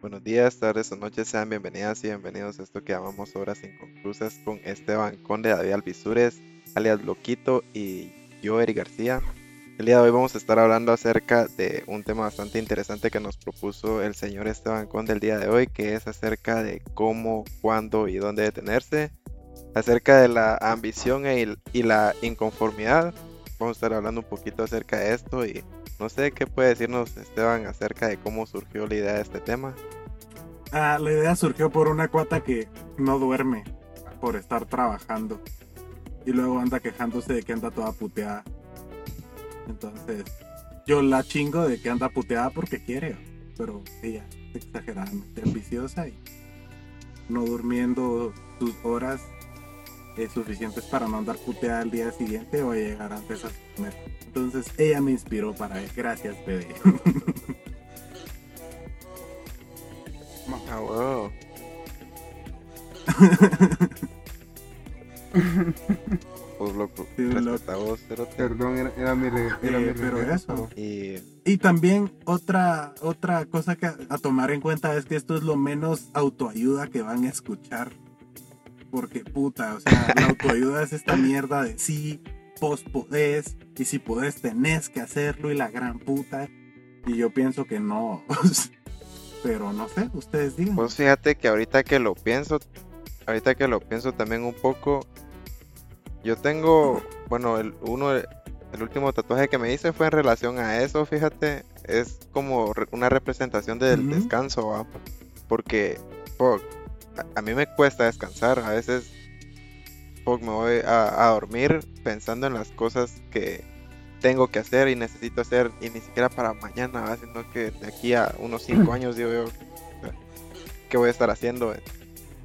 Buenos días, tardes o noches, sean bienvenidas y bienvenidos a esto que llamamos Horas Inconclusas con Esteban Conde, David Alvisures, alias Loquito y yo, Eri García. El día de hoy vamos a estar hablando acerca de un tema bastante interesante que nos propuso el señor Esteban Conde el día de hoy, que es acerca de cómo, cuándo y dónde detenerse, acerca de la ambición e y la inconformidad. Vamos a estar hablando un poquito acerca de esto y no sé qué puede decirnos Esteban acerca de cómo surgió la idea de este tema. Ah, la idea surgió por una cuata que no duerme por estar trabajando y luego anda quejándose de que anda toda puteada. Entonces, yo la chingo de que anda puteada porque quiere, pero ella es exageradamente ambiciosa y no durmiendo sus horas eh, suficientes para no andar puteada al día siguiente o llegar antes a comer. Entonces, ella me inspiró para él. Gracias, bebé. Ah, wow. pues loco, Sí, cerote. Perdón, era, era mi, re- era Eh, mi pero eso. Y Y también otra, otra cosa que a tomar en cuenta es que esto es lo menos autoayuda que van a escuchar. Porque puta, o sea, la autoayuda es esta mierda de sí, vos podés, y si podés tenés que hacerlo y la gran puta. Y yo pienso que no. Pero no sé, ustedes digan. pues fíjate que ahorita que lo pienso, ahorita que lo pienso también un poco, yo tengo, bueno, el uno, el último tatuaje que me hice fue en relación a eso, fíjate, es como re- una representación del descanso, ¿va? porque po, a, a mí me cuesta descansar, a veces po, me voy a, a dormir pensando en las cosas que tengo que hacer y necesito hacer y ni siquiera para mañana, sino que de aquí a unos 5 años digo yo, ¿qué voy a estar haciendo? en-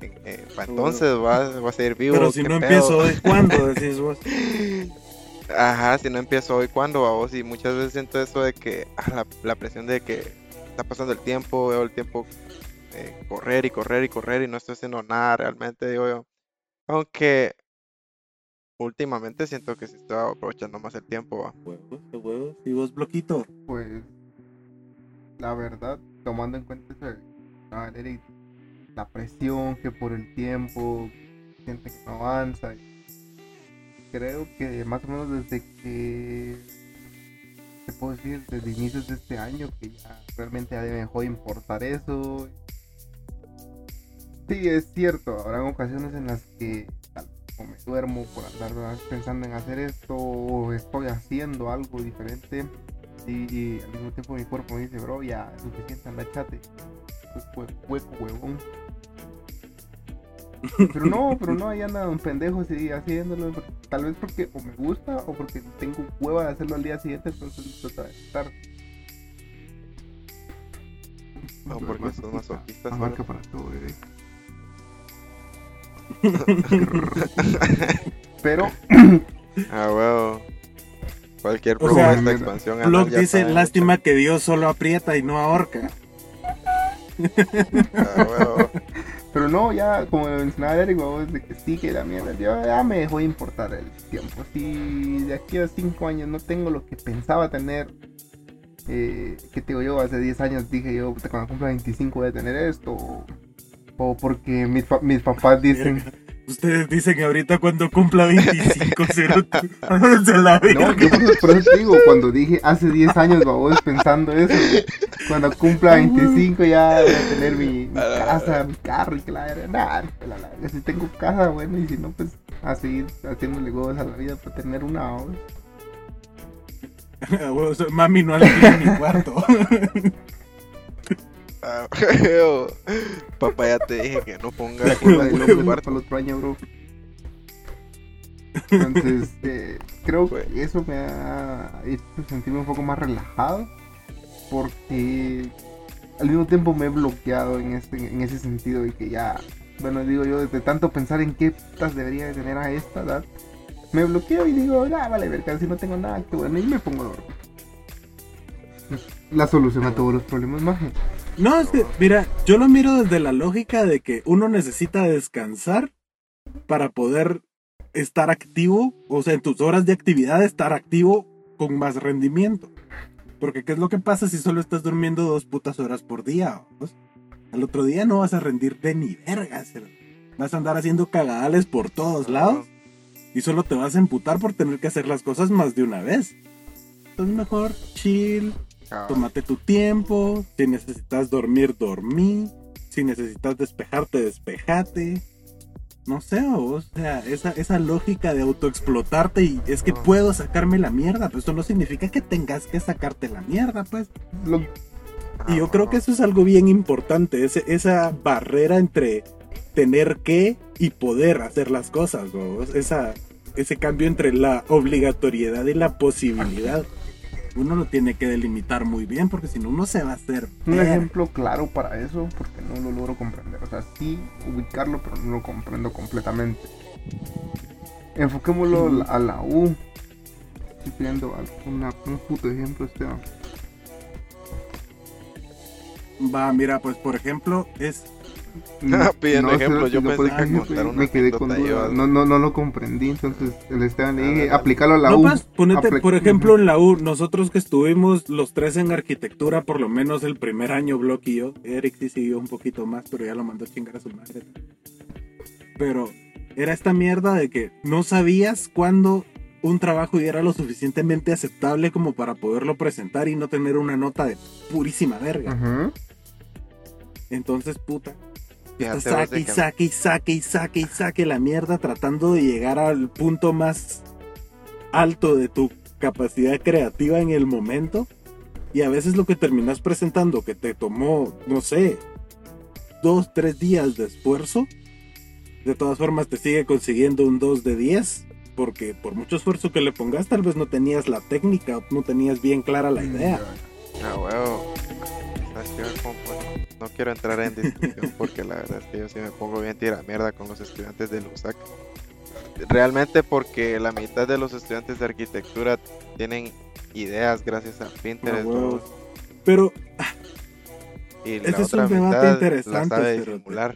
en- eh, para entonces va, va a seguir vivo. Pero si ¿qué no pedo? empiezo hoy, ¿cuándo? Decís vos. Ajá, si no empiezo hoy, ¿cuándo? vos? Y muchas veces siento eso de que ah, la, la presión de que está pasando el tiempo, veo el tiempo eh, correr y correr y correr y no estoy haciendo nada realmente, digo yo. Aunque últimamente siento que sí estoy aprovechando más el tiempo, ¿va? Huevos, huevos. ¿Y vos, bloquito? Pues, la verdad, tomando en cuenta eso ah, Eric, la presión que por el tiempo, siente que no avanza. Creo que más o menos desde que, te puedo decir, desde inicios de este año, que ya realmente ya dejó de importar eso. Sí, es cierto, habrá ocasiones en las que o me duermo por andar pensando en hacer esto o estoy haciendo algo diferente y, y al mismo tiempo mi cuerpo me dice, bro, ya suficiente, anda chate. Hue- Hueco, huevón. Pero no, pero no, ahí anda un pendejo así haciéndolo. Tal vez porque o me gusta o porque tengo hueva de hacerlo al día siguiente, entonces trata de estar. O porque sos masoquista, Abarca para todo, bebé. Pero, Ah, huevo. Cualquier O sea, propuesta, expansión. ya dice, lástima que Dios solo aprieta y no ahorca. Ah, huevo. pero no, ya como lo mencionaba Eric, vos, de que sí, que la mierda, yo ya me dejó de importar el tiempo. Si de aquí a 5 años no tengo lo que pensaba tener, eh, que te digo yo, hace 10 años dije yo, puta, cuando cumpla 25 voy a tener esto, o, porque mis, pa- mis papás dicen, Ustedes dicen que ahorita cuando cumpla 25 cerote, se la no, verga. yo por eso, digo, cuando dije hace 10 años, babos, pensando eso, cuando cumpla 25 ya voy a tener mi, mi casa, mi carro y que la verga, nah, si tengo casa, bueno, y si no, pues a seguir haciéndole huevos a la vida para tener una, babos. Mami no alquila mi cuarto. Ah. Papá, ya te dije que no en otro- tu cuarto. para el otro año, bro. Entonces, eh, creo que eso me ha hecho sentirme un poco más relajado. Porque al mismo tiempo me he bloqueado en, este, en ese sentido. Y que ya, bueno, digo yo, de tanto pensar en qué putas debería de tener a esta edad, me bloqueo y digo, ah, vale, verga, si no tengo nada, que bueno, y me pongo a dormir. La solución a todos los problemas, maje. No, es que, mira, yo lo miro desde la lógica de que uno necesita descansar para poder estar activo, o sea, en tus horas de actividad estar activo con más rendimiento. Porque ¿qué es lo que pasa si solo estás durmiendo dos putas horas por día? vamos? Al otro día no vas a rendir de ni verga, cero. Vas a andar haciendo cagadales por todos lados y solo te vas a emputar por tener que hacer las cosas más de una vez. Entonces mejor chill. Tómate tu tiempo, si necesitas dormir, dormí, si necesitas despejarte, despejate. No sé, o sea, esa, esa lógica de autoexplotarte y es que puedo sacarme la mierda, pero eso no significa que tengas que sacarte la mierda, pues. Lo- Y yo creo que eso es algo bien importante, ese- esa barrera entre tener que y poder hacer las cosas, ¿no? Esa, ese cambio entre la obligatoriedad y la posibilidad. Uno lo tiene que delimitar muy bien porque si no uno se va a hacer... Un ver. ejemplo claro para eso, porque no lo logro comprender. O sea, sí ubicarlo, pero no lo comprendo completamente. Enfoquémoslo a la- a la U. Estoy pidiendo alguna- un puto ejemplo, Esteban. Va, mira, pues por ejemplo, es... Pidiendo No, ejemplo, yo pensé que contar una me quedé con duda. yo. No, no, no lo comprendí, entonces el Esteban le A dije, ver. aplícalo a la No, U. pues, ponete, Apli- por ejemplo, en la U, nosotros que estuvimos los tres en arquitectura, por lo menos el primer año, Block y yo, Eric sí siguió un poquito más, pero ya lo mandó a chingar a su madre. Pero era esta mierda de que no sabías cuándo un trabajo ya era lo suficientemente aceptable como para poderlo presentar y no tener una nota de purísima verga. Entonces, puta, Fíjate saque y que- saque y saque y saque y saque la mierda tratando de llegar al punto más alto de tu capacidad creativa en el momento. Y a veces lo que terminas presentando que te tomó no sé dos tres días de esfuerzo de todas formas te sigue consiguiendo un 2 de 10 porque por mucho esfuerzo que le pongas tal vez no tenías la técnica no tenías bien clara la idea. Ah, bueno, No quiero entrar en discusión porque la verdad es que yo sí me pongo bien tira mierda con los estudiantes del USAC. Realmente porque la mitad de los estudiantes de arquitectura tienen ideas gracias a Pinterest. Ah, pero y la es un otra debate mitad la interesante, sabe.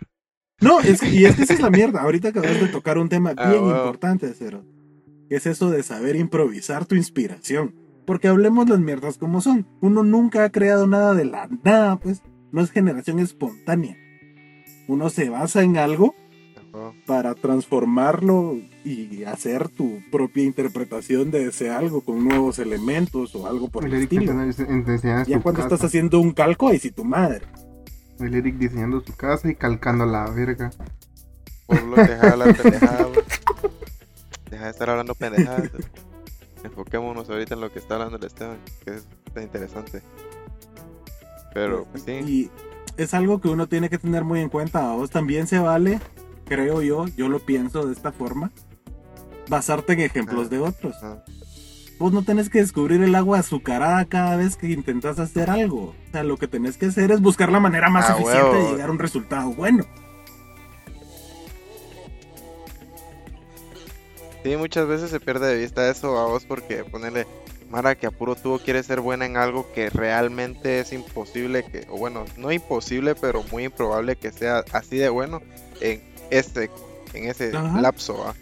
No, es que, y es que esa es la mierda. Ahorita acabas de tocar un tema Ah, bien importante, Cero. Que es eso de saber improvisar tu inspiración. Porque hablemos las mierdas como son. Uno nunca ha creado nada de la nada, pues. No es generación espontánea. Uno se basa en algo para transformarlo y hacer tu propia interpretación de ese algo con nuevos elementos o algo por el, estilo. enseñando Ya cuando casa. estás haciendo un calco, ahí sí tu madre. El Eric diseñando su casa y calcando la verga. Por lo que deja de hablar pendejadas. güey. Deja de estar hablando pendejadas. Enfoquémonos ahorita en lo que está hablando el Esteban, que es interesante. Pero, pues sí. Y es algo que uno tiene que tener muy en cuenta. A vos también se vale, creo yo, yo lo pienso de esta forma, basarte en ejemplos Ah. de otros. Vos no tenés que descubrir el agua azucarada cada vez que intentas hacer algo. O sea, lo que tenés que hacer es buscar la manera más Ah, eficiente de llegar a un resultado bueno. Sí, muchas veces se pierde de vista eso a vos porque ponerle Mara que a puro tubo quiere ser buena en algo que realmente es imposible que, o bueno, no imposible, pero muy improbable que sea así de bueno en este, en ese Ajá. lapso, ¿va?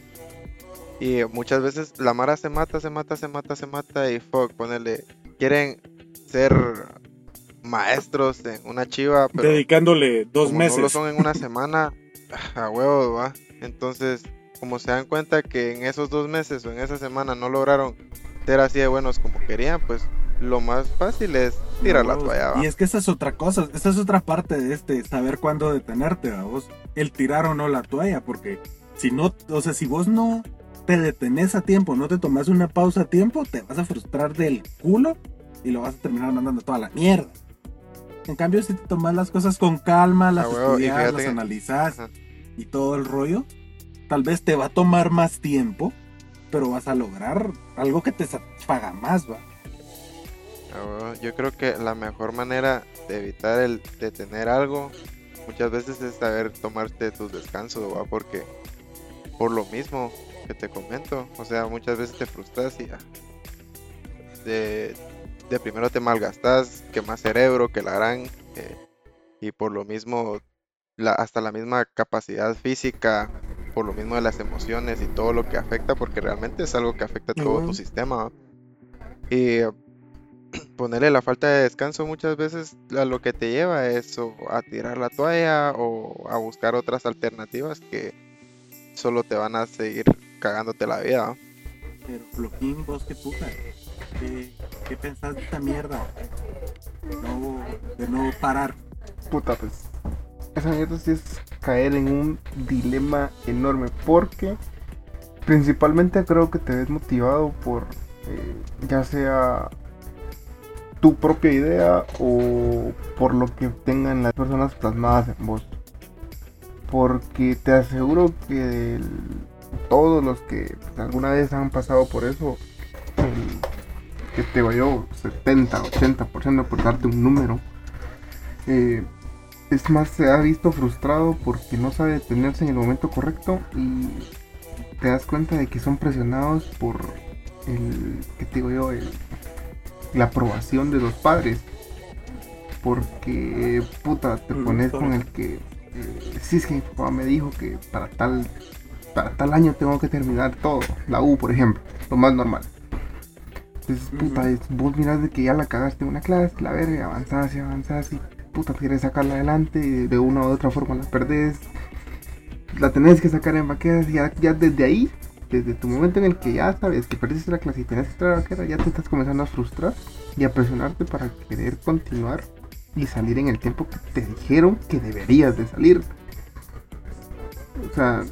Y muchas veces la Mara se mata, se mata, se mata, se mata y fuck, ponerle, quieren ser maestros en una chiva, pero Dedicándole dos como no lo meses. son en una semana, a huevo, va. Entonces, como se dan cuenta que en esos dos meses o en esa semana no lograron ser así de buenos como querían, pues lo más fácil es tirar la toalla, va. Y es que esa es otra cosa, esa es otra parte de este, saber cuándo detenerte, vos, el tirar o no la toalla, porque si no, o sea, si vos no te detenés a tiempo, no te tomas una pausa a tiempo, te vas a frustrar del culo y lo vas a terminar mandando toda la mierda. En cambio, si te tomas las cosas con calma, las Ah, estudias, las que- analizas Ajá. y todo el rollo, tal vez te va a tomar más tiempo, pero vas a lograr algo que te satisfaga más, va. Ah. Yo creo que la mejor manera de evitar el detener algo muchas veces es saber tomarte tus descansos, va, porque por lo mismo que te comento, o sea, muchas veces te frustras y ah, de, de primero te malgastas, que más cerebro, que la gran, eh, y por lo mismo la, hasta la misma capacidad física por lo mismo de las emociones y todo lo que afecta, porque realmente es algo que afecta a todo tu sistema. Y ponerle la falta de descanso muchas veces a lo que te lleva es o a tirar la toalla o a buscar otras alternativas que solo te van a seguir cagándote la vida. Pero, Floquín, vos qué puta. ¿Qué, qué pensás de esta mierda? No, de no parar. Puta, pues. Esa mierda sí es caer en un dilema enorme. Porque principalmente creo que te ves motivado por eh, ya sea tu propia idea o por lo que tengan las personas plasmadas en vos. Porque te aseguro que todos los que alguna vez han pasado por eso, el- que te yo, 70, 80% por darte un número, eh, es más, se ha visto frustrado porque no sabe detenerse en el momento correcto y te das cuenta de que son presionados por el, ¿qué te digo yo? El- la aprobación de los padres. Porque, puta, te Mm, pones con el que, eh, sí, es que mi papá me dijo que para tal, para tal año tengo que terminar todo, la U, por ejemplo, lo más normal. Entonces, puta, es- vos mirás de que ya la cagaste en una clase, la verga, avanzás y avanzás y puta, quieres sacarla adelante y de una u otra forma la perdés. La tenés que sacar en vaqueras ya, ya desde ahí, desde tu momento en el que ya sabes que perdiste la clase y tenés que entrar a vaquera, ya te estás comenzando a frustrar y a presionarte para querer continuar y salir en el tiempo que te dijeron que deberías de salir. O sea,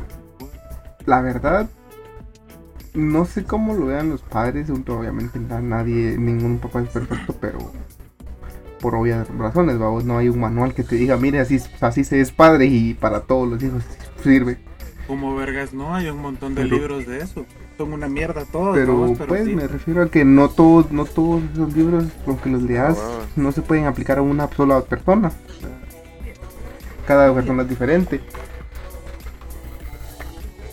la verdad, no sé cómo lo vean los padres, obviamente na- nadie, ningún papá es perfecto, pero por obvias razones, vamos, no hay un manual que te diga, mire, así, así se es padre y para todos los hijos sirve. Como vergas, no, hay un montón de Pero- libros de eso. Son una mierda todos, Pero, pues sí. me refiero a que no todos, no todos esos libros, aunque los leas, Ah, no se pueden aplicar a una sola persona. Cada persona es diferente.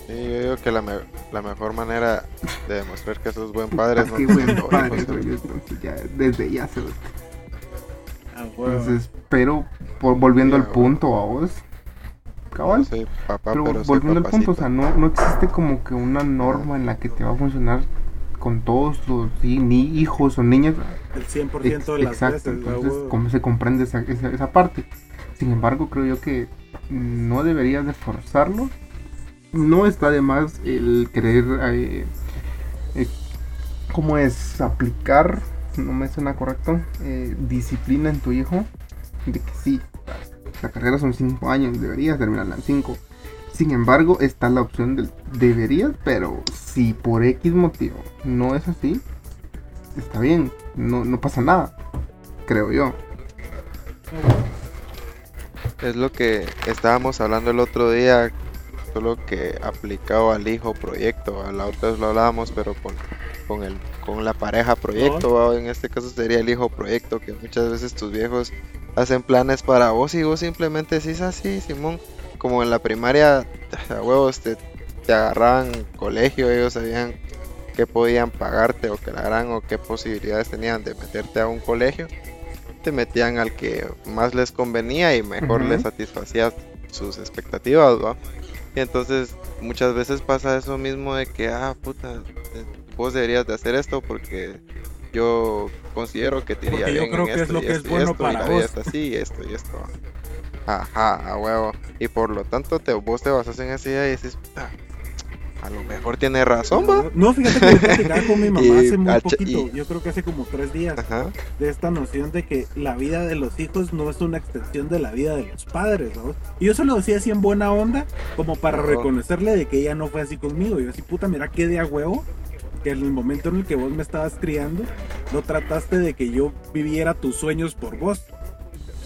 Sí, yo digo que la, me- la mejor manera de demostrar que sos buen padre es no Qué tener buen padre ¿no? soy yo, entonces ya, desde ya se. Entonces, pero por, volviendo Sí, al punto a vos, cabal, No soy papá, pero, volviendo al punto, o sea, no, no existe como que una norma en la que te va a funcionar con todos los sí, ni hijos o niñas. el 100% Ex- de las exacto, veces, ah, entonces. ¿cómo se comprende esa, esa, esa parte? Sin embargo, creo yo que no deberías de forzarlo. No está de más el querer, eh, eh, ¿cómo es? Aplicar, no me suena correcto, eh, disciplina en tu hijo. De que sí, la carrera son 5 años, deberías terminarla en 5. Sin embargo, está la opción del deberías, pero si por X motivo no es así, está bien, no, no pasa nada, creo yo. Es lo que estábamos hablando el otro día, solo que aplicado al hijo proyecto. A la otra vez lo hablábamos, pero con, con, el, con la pareja proyecto. ¿va? En este caso sería el hijo proyecto, que muchas veces tus viejos hacen planes para vos y vos simplemente decís así, Simón. Como en la primaria, a huevos te, te agarraban colegio, ellos sabían qué podían pagarte o que la gran o qué posibilidades tenían de meterte a un colegio te metían al que más les convenía y mejor les satisfacía sus expectativas, ¿va? Y entonces muchas veces pasa eso mismo de que, ah, puta, vos deberías de hacer esto porque yo considero que te iría Porque yo bien creo en que es lo y que es esto bueno esto, y para la vos. está así esto y esto. Ajá, a huevo. Y por lo tanto te, vos te basas en esa idea y dices, puta, a lo mejor tiene razón, va. No, fíjate que yo platicaba con mi mamá Y hace muy poquito, y- yo creo que hace como tres días, Ajá. de esta noción de que la vida de los hijos no es una extensión de la vida de los padres, ¿no? Y yo se lo decía así en buena onda, como para No. reconocerle de que ella no fue así conmigo. Yo así, puta, mira qué de a huevo, que en el momento en el que vos me estabas criando, no trataste de que yo viviera tus sueños por vos.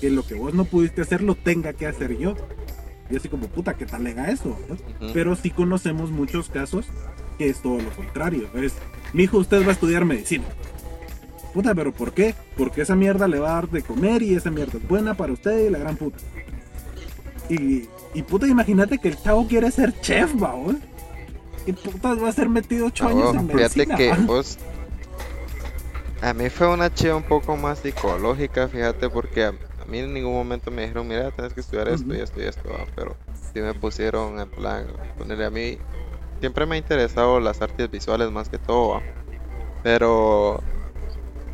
Que lo que vos no pudiste hacer lo tenga que hacer yo. Y así como, puta, ¿qué tal lega eso? no? ujú. Pero sí conocemos muchos casos que es todo lo contrario. Es, mi hijo, usted va a estudiar medicina. Puta, pero ¿por qué? Porque esa mierda le va a dar de comer y esa mierda es buena para usted y la gran puta. Y, y puta, imagínate que el chavo quiere ser chef, ¿va? ¿Qué putas va a ser metido ocho Ah, años en fíjate medicina? que va? vos. A mí fue una chiva un poco más psicológica, fíjate, porque a, a mí en ningún momento me dijeron, mira, tienes que estudiar esto y esto y esto, pero sí me pusieron en plan, ponerle a mí, siempre me ha interesado las artes visuales más que todo, pero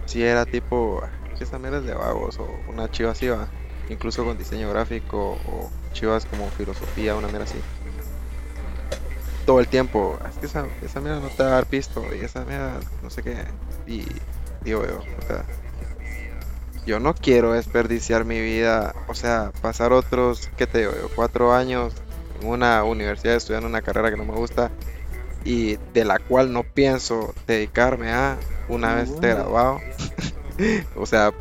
si era tipo, que esa mierda es de vagos o una chiva así, va, incluso con diseño gráfico o chivas como filosofía, una mierda así. Todo el tiempo, es que esa, esa mierda no te va a dar pisto y esa mierda no sé qué. Y digo yo, o sea, yo no quiero desperdiciar mi vida, o sea, pasar otros, ¿qué te digo yo? Cuatro años en una universidad estudiando una carrera que no me gusta y de la cual no pienso dedicarme a una vez esté graduado. o sea,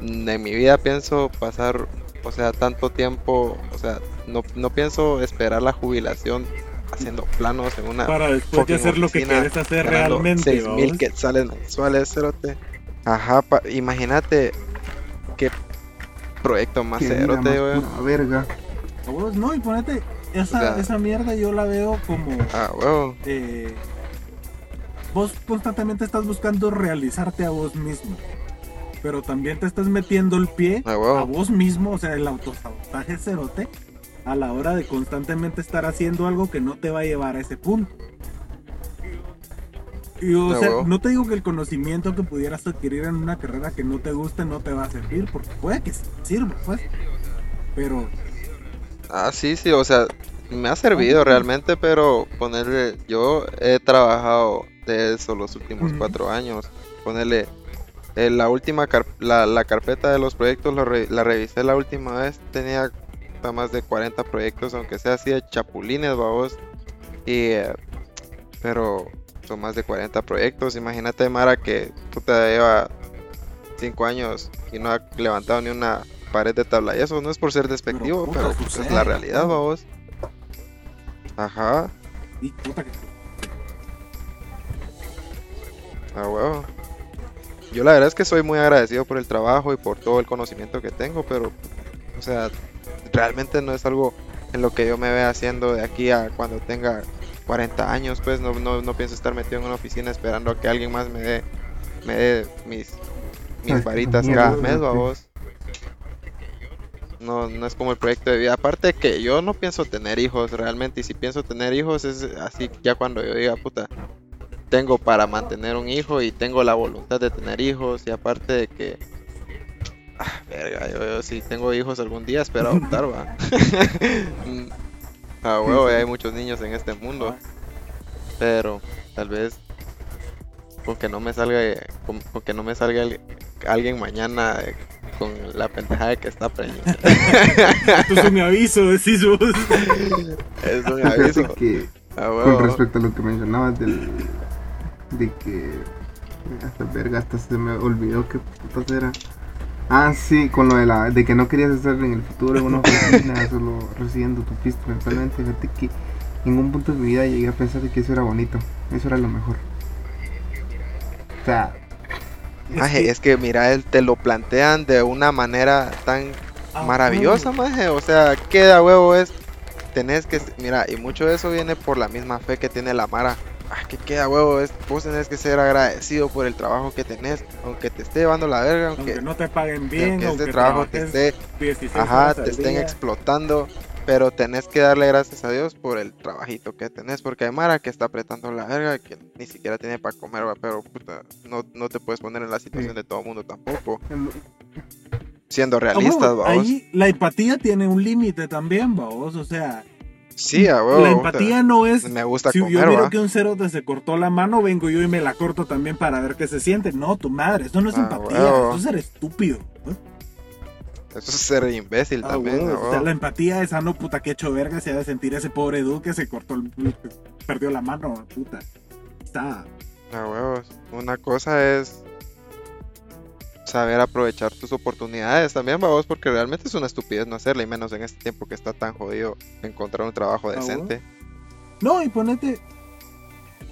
en mi vida pienso pasar, o sea, tanto tiempo, o sea, no, no pienso esperar la jubilación haciendo planos en una Para después de hacer lo que quieres hacer realmente. seis mil ¿vamos? quetzales mensuales, cerote. Ajá, pa- imagínate qué proyecto más cerote, weón. verga. Vos, No, y ponete, esa, O sea- esa mierda yo la veo como... Ah, eh, vos constantemente estás buscando realizarte a vos mismo. Pero también te estás metiendo el pie Ah, a vos mismo, o sea, el autosabotaje cerote, a la hora de constantemente estar haciendo algo que no te va a llevar a ese punto. Y, o sea, no te digo que el conocimiento que pudieras adquirir en una carrera que no te guste no te va a servir, porque puede que sirva, pues. Pero Ah, sí, sí, o sea, me ha servido realmente, pero ponerle, yo he trabajado de eso los últimos cuatro años. Ponerle, eh, la última, car- la, la carpeta de los proyectos lo re- la revisé la última vez, tenía más de 40 proyectos, aunque sea así de chapulines, vamos. Y, eh, pero son más de 40 proyectos, imagínate Mara que puta lleva 5 años y no ha levantado ni una pared de tabla. Y eso no es por ser despectivo, puta, pero, pues, es sucede, la realidad, vamos. Ajá, y puta que a huevo. Yo la verdad es que soy muy agradecido por el trabajo y por todo el conocimiento que tengo, pero, o sea, realmente no es algo en lo que yo me vea haciendo de aquí a cuando tenga 40 años, pues no, no, no pienso estar metido en una oficina esperando a que alguien más me dé, me dé mis, mis varitas cada mes, sí. vos. No, no es como el proyecto de vida. Aparte que yo no pienso tener hijos realmente. Y si pienso tener hijos es así ya cuando yo diga, puta, tengo para mantener un hijo y tengo la voluntad de tener hijos. Y aparte de que... Ah, verga, yo, yo si tengo hijos algún día espero adoptar, va. Ah, huevo, hay muchos niños en este mundo. Pero tal vez con que no me salga con, con que no me salga el- alguien mañana eh, con la pendejada de que está preñada. Esto es un aviso, decís vos. es un aviso. que Ah, con respecto a lo que mencionabas del de que hasta verga hasta se me olvidó qué putas era ah sí con lo de la de que no querías estar en el futuro en una oficina solo recibiendo tu pisto mensualmente fíjate que en un punto de mi vida llegué a pensar de que eso era bonito eso era lo mejor o sea Maje, es que mira, él te lo plantean de una manera tan Ah, maravillosa, maje. O sea, queda huevo es. Tenés que. Mira, y mucho de eso viene por la misma fe que tiene la Mara. Ah, que queda huevo es. Vos tenés que ser agradecido por el trabajo que tenés. Aunque te esté llevando la verga, aunque, Aunque no te paguen bien, aunque aunque este trabajo te esté. 16 Ajá, te estén día. explotando. Pero tenés que darle gracias a Dios por el trabajito que tenés. Porque hay Mara que está apretando la verga. Que ni siquiera tiene para comer, va, Pero puta, no, no te puedes poner en la situación de todo el mundo tampoco. Siendo Ah, realistas, vamos. Ahí la empatía tiene un límite también, vos. O sea, Sí, a huevo. la empatía no es. Me gusta Si yo comer, va. que un cerote se cortó la mano, vengo yo y me la corto también para ver qué se siente. No, tu madre, eso no es Ah, empatía, huevo. eso es ser estúpido. ¿no? Eso es ser imbécil Ah, también, huevo, o sea, la empatía es, ah, no, puta, que hecho verga se ha de sentir ese pobre dude que se cortó, el, perdió la mano, puta. Está. A huevos. Una cosa es saber aprovechar tus oportunidades también, vamos, porque realmente es una estupidez no hacerla, y menos en este tiempo que está tan jodido encontrar un trabajo huevo. decente. No, y ponete.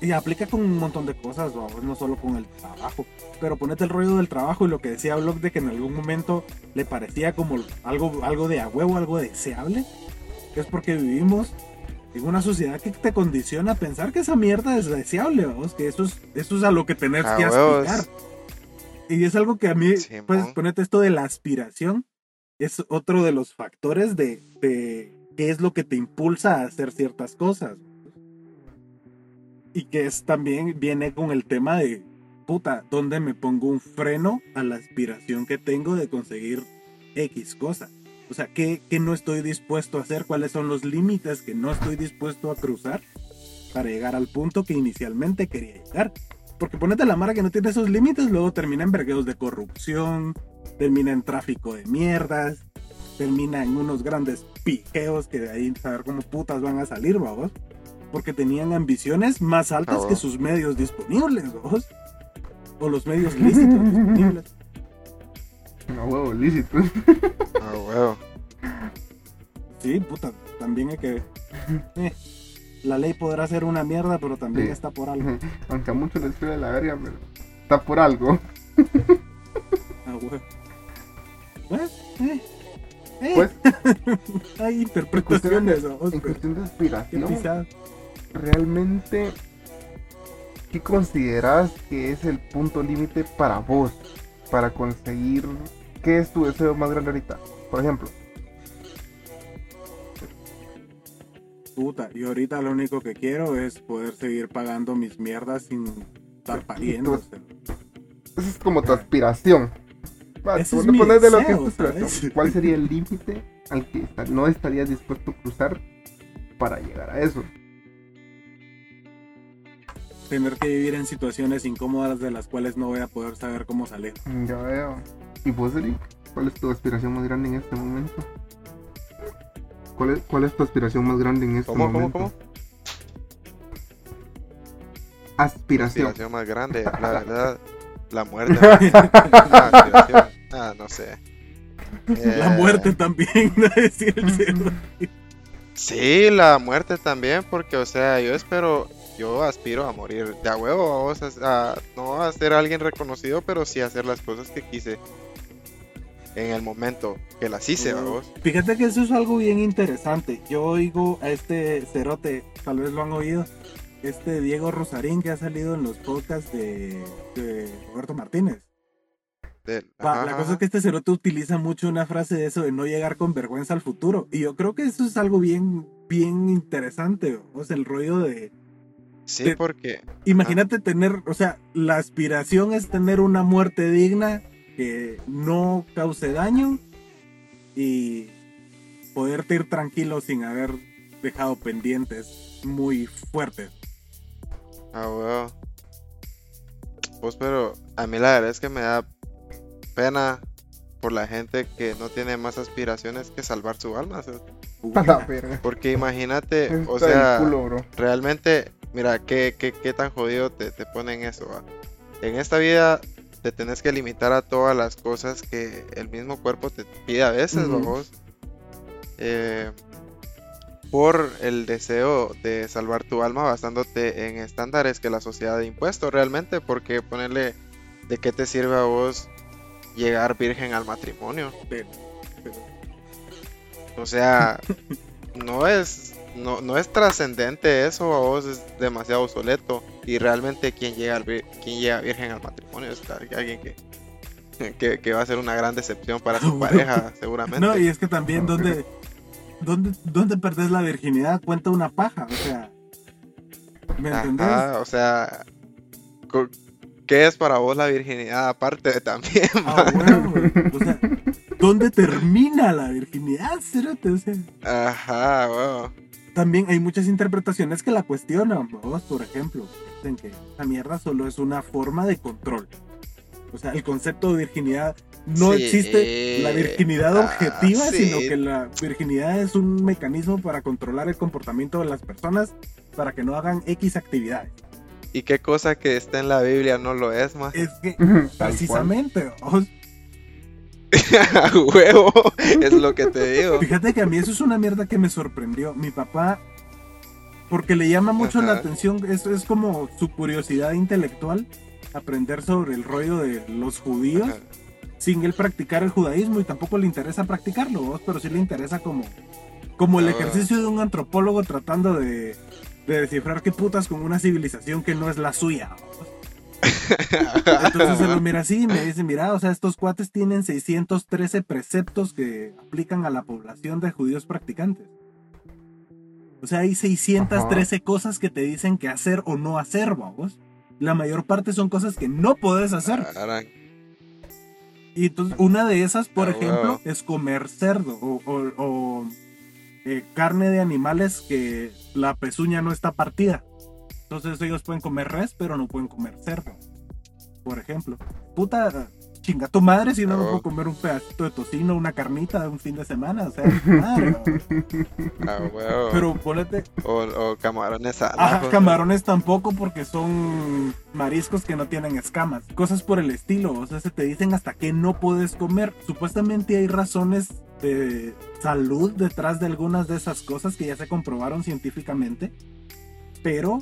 Y aplica con un montón de cosas, vamos, no solo con el trabajo. Pero ponete el rollo del trabajo y lo que decía Block de que en algún momento le parecía como algo, algo de a huevo, algo deseable. Es porque vivimos en una sociedad que te condiciona a pensar que esa mierda es deseable, vamos, que eso es, eso es a lo que tenés A que huevos. aspirar. Y es algo que a mí, pues ponete esto de la aspiración, es otro de los factores de, de qué es lo que te impulsa a hacer ciertas cosas. Y que es también viene con el tema de, puta, ¿dónde me pongo un freno a la aspiración que tengo de conseguir X cosa? O sea, ¿qué, qué no estoy dispuesto a hacer? ¿Cuáles son los límites que no estoy dispuesto a cruzar para llegar al punto que inicialmente quería llegar? Porque ponete la mara que no tiene esos límites, luego termina en vergueos de corrupción, termina en tráfico de mierdas, termina en unos grandes pijeos que de ahí saber cómo putas van a salir, vamos. Porque tenían ambiciones más altas que sus medios disponibles, vamos. O los medios lícitos disponibles. No huevo, lícito. Ah, huevo. Sí, puta, también hay que... eh, la ley podrá ser una mierda, pero también Sí. está por algo. Aunque a muchos les de la verga, pero está por algo. Ah, huevo. Pues, eh, eh, Pues, hay interpretaciones, en cuestión de pisada. realmente, ¿qué consideras que es el punto límite para vos? Para conseguir, ¿qué es tu deseo más grande ahorita? Por ejemplo, Puta, y ahorita lo único que quiero es poder seguir pagando mis mierdas sin estar pariendo. esa es como tu aspiración. ¿Cuál sería el límite al que no estarías dispuesto a cruzar para llegar a eso? Tener que vivir en situaciones incómodas de las cuales no voy a poder saber cómo salir. Ya veo. ¿Y vos, Eric? ¿Cuál es tu aspiración más grande en este momento? ¿Cuál es, cuál es tu aspiración más grande en este ¿Cómo, cómo, momento? cómo? Aspiración. Aspiración más grande, la verdad. La muerte. Ah, aspiración. Ah, no sé. La Eh, muerte también, no decir el cielo. Sí, la muerte también, porque, o sea, yo espero, yo aspiro a morir de a huevo, vamos a, a- no a ser alguien reconocido, pero sí a hacer las cosas que quise en el momento que las hice, vamos. Fíjate que eso es algo bien interesante. Yo oigo a este cerote, tal vez lo han oído, este Diego Rosarín que ha salido en los podcasts de, de Roberto Martínez. De- ajá, la ajá. cosa es que este cerote utiliza mucho una frase de eso de no llegar con vergüenza al futuro. Y yo creo que eso es algo bien, bien interesante. O sea, el rollo de... Sí, porque, Imagínate tener, o sea, la aspiración es tener una muerte digna que no cause daño y poderte ir tranquilo sin haber dejado pendientes muy fuertes. ah, huevo. Pues, pero a mí la verdad es que me da pena por la gente que no tiene más aspiraciones que salvar su alma, porque imagínate, o sea, culo, bro. realmente, mira, qué, qué, qué tan jodido te, te ponen eso. va? En esta vida te tenés que limitar a todas las cosas que el mismo cuerpo te pide a veces, Ujú. vamos. Eh, por el deseo de salvar tu alma basándote en estándares que la sociedad ha impuesto realmente, porque ponerle de qué te sirve a vos llegar virgen al matrimonio. O sea, no es no, no es trascendente eso, a vos es demasiado obsoleto. Y realmente quien llega, al quien llega virgen al matrimonio es alguien que, que, que va a ser una gran decepción para su pareja, seguramente. No, y es que también donde, donde, donde perdés la virginidad cuenta una paja, o sea, ¿me entendés? Ajá, o sea, ¿qué es para vos la virginidad aparte de también? Ah, bueno, o sea, ¿dónde termina la virginidad, cerote? O sea, Ajá, wow. También hay muchas interpretaciones que la cuestionan. Vos, por ejemplo, dicen que esa mierda solo es una forma de control. O sea, el concepto de virginidad no Sí, existe la virginidad ah, objetiva, sí. sino que la virginidad es un mecanismo para controlar el comportamiento de las personas para que no hagan X actividades. ¿Y qué cosa que está en la Biblia no lo es más? Es que precisamente, vos, A huevo, es lo que te digo. Fíjate que a mí eso es una mierda que me sorprendió. Mi papá, porque le llama mucho la atención, es, es como su curiosidad intelectual, aprender sobre el rollo de los judíos, Ajá. sin él practicar el judaísmo y tampoco le interesa practicarlo, ¿vos? pero sí le interesa como, como el Ah. ejercicio de un antropólogo tratando de, de descifrar qué putas con una civilización que no es la suya. ¿vos? Entonces se lo mira así y me dice, mira, o sea, estos cuates tienen 613 preceptos que aplican a la población de judíos practicantes. O sea, hay 613 cosas que te dicen que hacer o no hacer, vamos. La mayor parte son cosas que no puedes hacer. Y entonces, una de esas, por Ah, ejemplo, es comer cerdo o, o- o, eh, carne de animales que la pezuña no está partida. Entonces ellos pueden comer res, pero no pueden comer cerdo. Por ejemplo. Puta, chinga tu madre si no me Oh. puedo comer un pedacito de tocino, una carnita de un fin de semana. O sea, madre. Ah, pero ponete, O, o camarones al Ajá, camarones tampoco porque son mariscos que no tienen escamas. Cosas por el estilo. O sea, se te dicen hasta que no puedes comer. Supuestamente hay razones de salud detrás de algunas de esas cosas que ya se comprobaron científicamente. Pero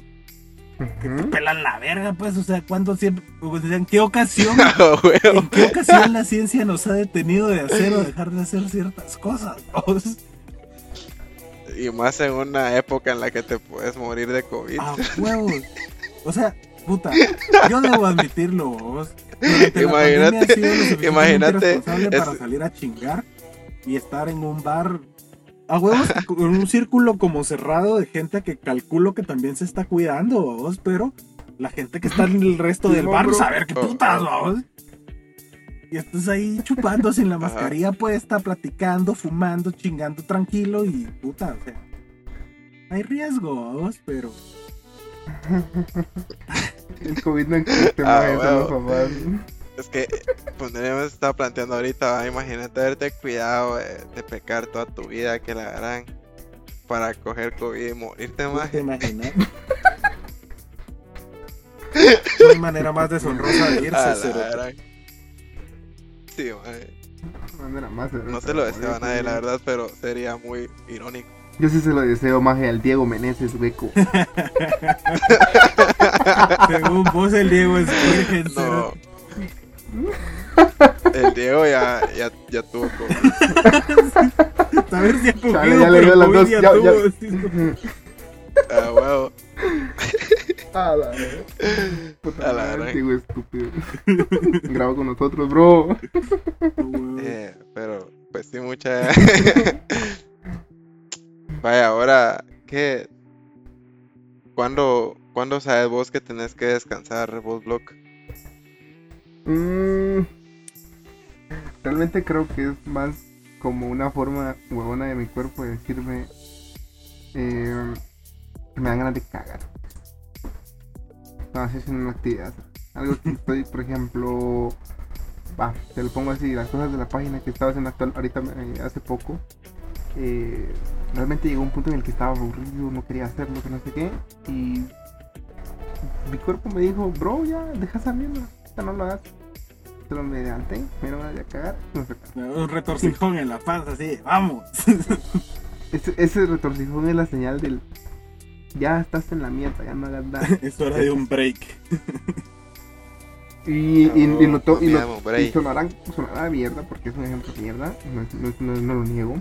Ujú. pelan la verga, pues. O sea, ¿cuándo siempre? o sea, ¿En qué ocasión? Ah. ¿En qué ocasión la ciencia nos ha detenido de hacer o dejar de hacer ciertas cosas? O sea, Y más en una época en la que te puedes morir de COVID. A huevos. O sea, puta, yo debo admitirlo. vos. Imagínate- imagínate, responsable para es- salir a chingar y estar en un bar a huevos con un círculo como cerrado de gente que calculo que también se está cuidando, vos, pero la gente que está en el resto del bar, bro. saber qué Oh, putas, oh. vos. Y estás ahí chupando sin la mascarilla puesta, platicando, fumando, chingando tranquilo y puta, o sea. Hay riesgo, vos, pero El COVID no existe, Ah, los huevo. papás. Es que pues me estaba planteando ahorita, ¿va? imagínate haberte cuidado de, de pecar toda tu vida, que la harán para coger COVID y morirte más. ¿Te imaginas? No hay manera más deshonrosa de irse, gran. Sí, maje. De manera más no se lo deseo a nadie, la verdad, pero sería muy irónico. Yo sí se lo deseo, maje, al Diego Meneses hueco. Según vos, el Diego es virgen, No. El Diego ya, ya, ya tuvo COVID. A ver si ha cogido, Chale, ya le dio las dos, ya ya- tuvo, sí. Ah, huevo. A la. Puta A la madre. Diego estúpido. Graba con nosotros, bro. Eh, pero, pues sí, mucha. Vaya, ahora, ¿qué? ¿Cuándo, ¿Cuándo sabes vos que tenés que descansar, vos, Block? Mm, realmente creo que es más como una forma huevona de mi cuerpo de decirme eh, me dan ganas de cagar. No, es una actividad. Algo que estoy, por ejemplo, te lo pongo así, las cosas de la página que estaba haciendo actual ahorita eh, hace poco. eh, realmente llegó un punto en el que estaba aburrido, no quería hacerlo, que no sé qué. Y mi cuerpo me dijo, bro, ya, deja esa mierda, ya no lo hagas. Me levanté, me dieron ganas de cagar, no. Un retorcijón en la panza, así, vamos. Ese, ese retorcijón es la señal del, ya estás en la mierda, ya no hagas nada. Es hora de un break. Y, y, y lo, to- y Me lo- llamo y Bray. sonará, sonará mierda, porque es un ejemplo de mierda, no, es- no es- no- no lo niego,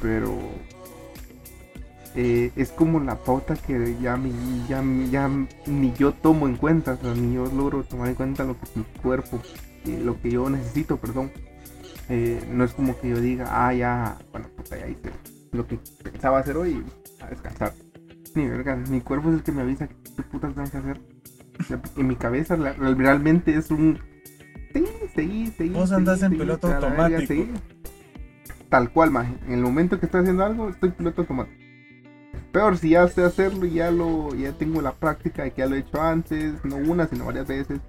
pero eh, es como la pauta que ya, mi, ya, ya ni yo tomo en cuenta, o sea, ni yo logro tomar en cuenta lo que mi cuerpo, lo que yo necesito, perdón. Eh, no es como que yo diga, ah, ya, bueno, puta, ya hice lo que pensaba hacer hoy, a descansar. Ni verga, mi cuerpo es el que me avisa qué putas tengo que hacer. En mi cabeza la- realmente es un... Sí, seguí, seguí. Vos andás en piloto verga, automático. seguí. Tal cual, maje. En el momento que estoy haciendo algo, estoy piloto automático. Peor si ya sé hacerlo y ya lo, ya tengo la práctica de que ya lo he hecho antes, no una, sino varias veces.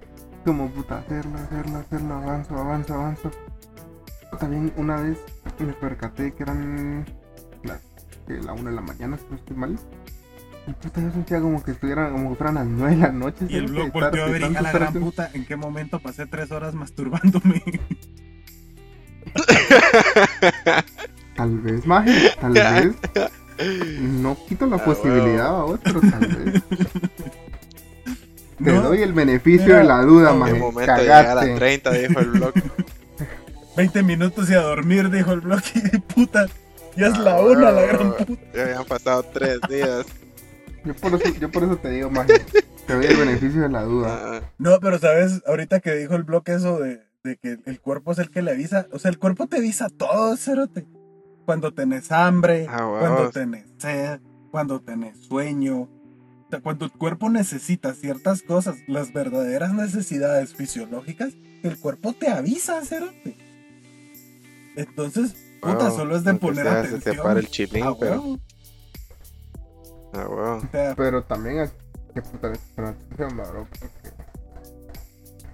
Como puta, hacerlo, hacerlo, hacerlo, avanzo, avanzo, avanzo. También una vez me percaté que eran las que la una de la mañana, si no estoy mal. Y puta, yo sentía como que estuviera, como que fueran las nueve de la noche. Y el blog volteó a ver, hija la gran puta, ¿en qué momento pasé tres horas masturbándome? Tal vez, maje, tal vez. No quito la Ah, posibilidad a otro, tal vez. Te No, doy el beneficio Mira, de la duda, en En momento de llegar a Cagaste. 30, dijo el Block. 20 minutos y a dormir, dijo el blog. Y puta, ya es la Ah, una, la gran puta. Ya habían pasado tres días. Yo por eso, yo por eso te digo, maje. Te doy el beneficio de la duda. Ah, No, pero sabes, ahorita que dijo el blog eso de, de que el cuerpo es el que le avisa, o sea, el cuerpo te avisa todo, cerote. Cuando tenés hambre, Ah, cuando tenés sed, cuando tenés sueño, cuando tu cuerpo necesita ciertas cosas, las verdaderas necesidades fisiológicas, el cuerpo te avisa, cerote. Entonces, puta, Wow, solo es de poner sea, se atención. te para el chilín, Ah, pero- huevo. Ah, huevo. O sea, Pero también hay que prestar atención, bro, porque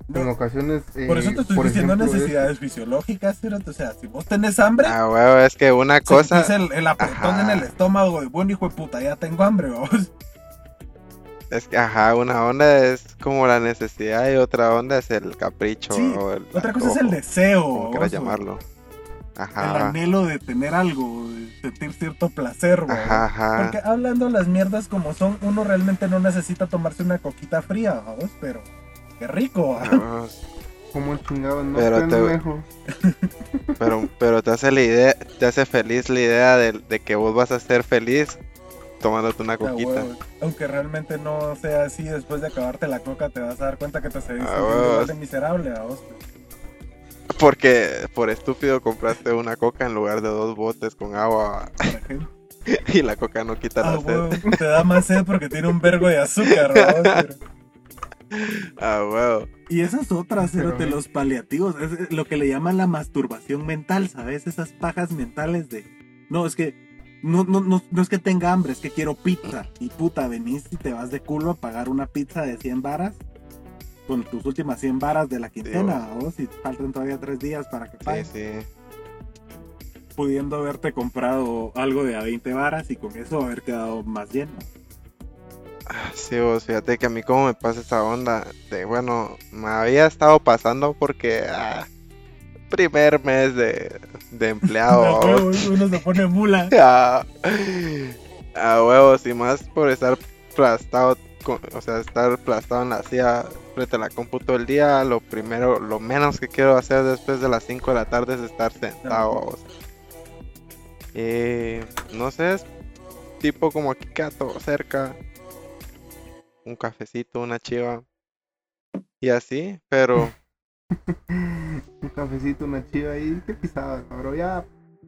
no, en ocasiones. por eso eh, te estoy diciendo ejemplo, necesidades fisiológicas, cerote. O sea, si vos tenés hambre, Ah, huevo, es que una cosa. sentís el, el apretón Ajá. en el estómago de bueno, hijo de puta, ya tengo hambre, vos. Es que, ajá, una onda es como la necesidad y otra onda es el capricho. Sí, o el Otra cosa es el deseo, Como quieras vos, llamarlo. el anhelo de tener algo, de sentir cierto placer, vos. Ajá, ajá. Porque hablando las mierdas como son, uno realmente no necesita tomarse una coquita fría, vamos, pero qué rico, ¿va? Huevo. Como el chingado, no Pero tan te- lejos. Pero, pero te hace la idea, te hace feliz la idea de, de que vos vas a ser feliz tomándote una Ah, coquita. huevo. Aunque realmente no sea así, después de acabarte la coca te vas a dar cuenta que te seguís Ah, de miserable, vamos. Porque por estúpido compraste una coca en lugar de dos botes con agua y la coca no quita Ah, la sed. huevo, te da más sed porque tiene un vergo de azúcar, Ah, huevo. Y esas otras, Pero- de los paliativos, es lo que le llaman la masturbación mental, ¿sabes? Esas pajas mentales de, no, es que, no, no, no, no es que tenga hambre, es que quiero pizza. Y puta, venís y te vas de culo a pagar una pizza de 100 varas con tus últimas 100 varas de la quincena, o si faltan todavía tres días para que Sí, pagues, sí. pudiendo haberte comprado algo de a 20 varas y con eso haber quedado más lleno. Ah, Sí, vos, fíjate que a mí como me pasa esa onda de, bueno, me había estado pasando porque ah, primer mes de, de empleado. A vos. huevo, uno se pone mula. Ah, a huevos y más por estar plastado, con- o sea, estar plastado en la silla frente a la compu todo el día. Lo primero, lo menos que quiero hacer después de las 5 de la tarde es estar sentado. vos. Y no sé, es tipo como aquí todo cerca. Un cafecito, una chiva. Y así, pero Un cafecito, una chiva ahí, qué pisada, bro. Ya,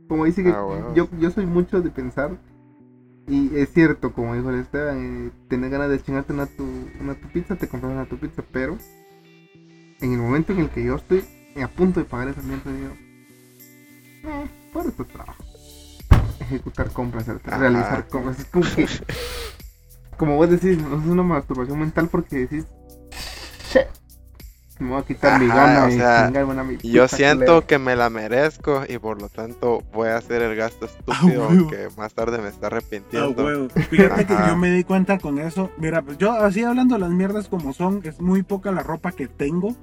como dice que Ah, yo, yo soy mucho de pensar. Y es cierto, como dijo el Esteban, eh, tener ganas de chingarte una tu, una tu pizza, te compras una tu pizza, pero en el momento en el que yo estoy a punto de pagar esa mierda, digo, eh, por tu trabajo. Ejecutar compras, Ajá. realizar compras. Es como que, como vos decís, no es una masturbación mental porque decís, "Shit, me voy a quitar mi gana o y sea, una mi yo siento culera". que me la merezco y por lo tanto voy a hacer el gasto estúpido que más tarde me está arrepintiendo. Fíjate que yo me di cuenta con eso. Mira, pues yo así hablando de las mierdas como son, es muy poca la ropa que tengo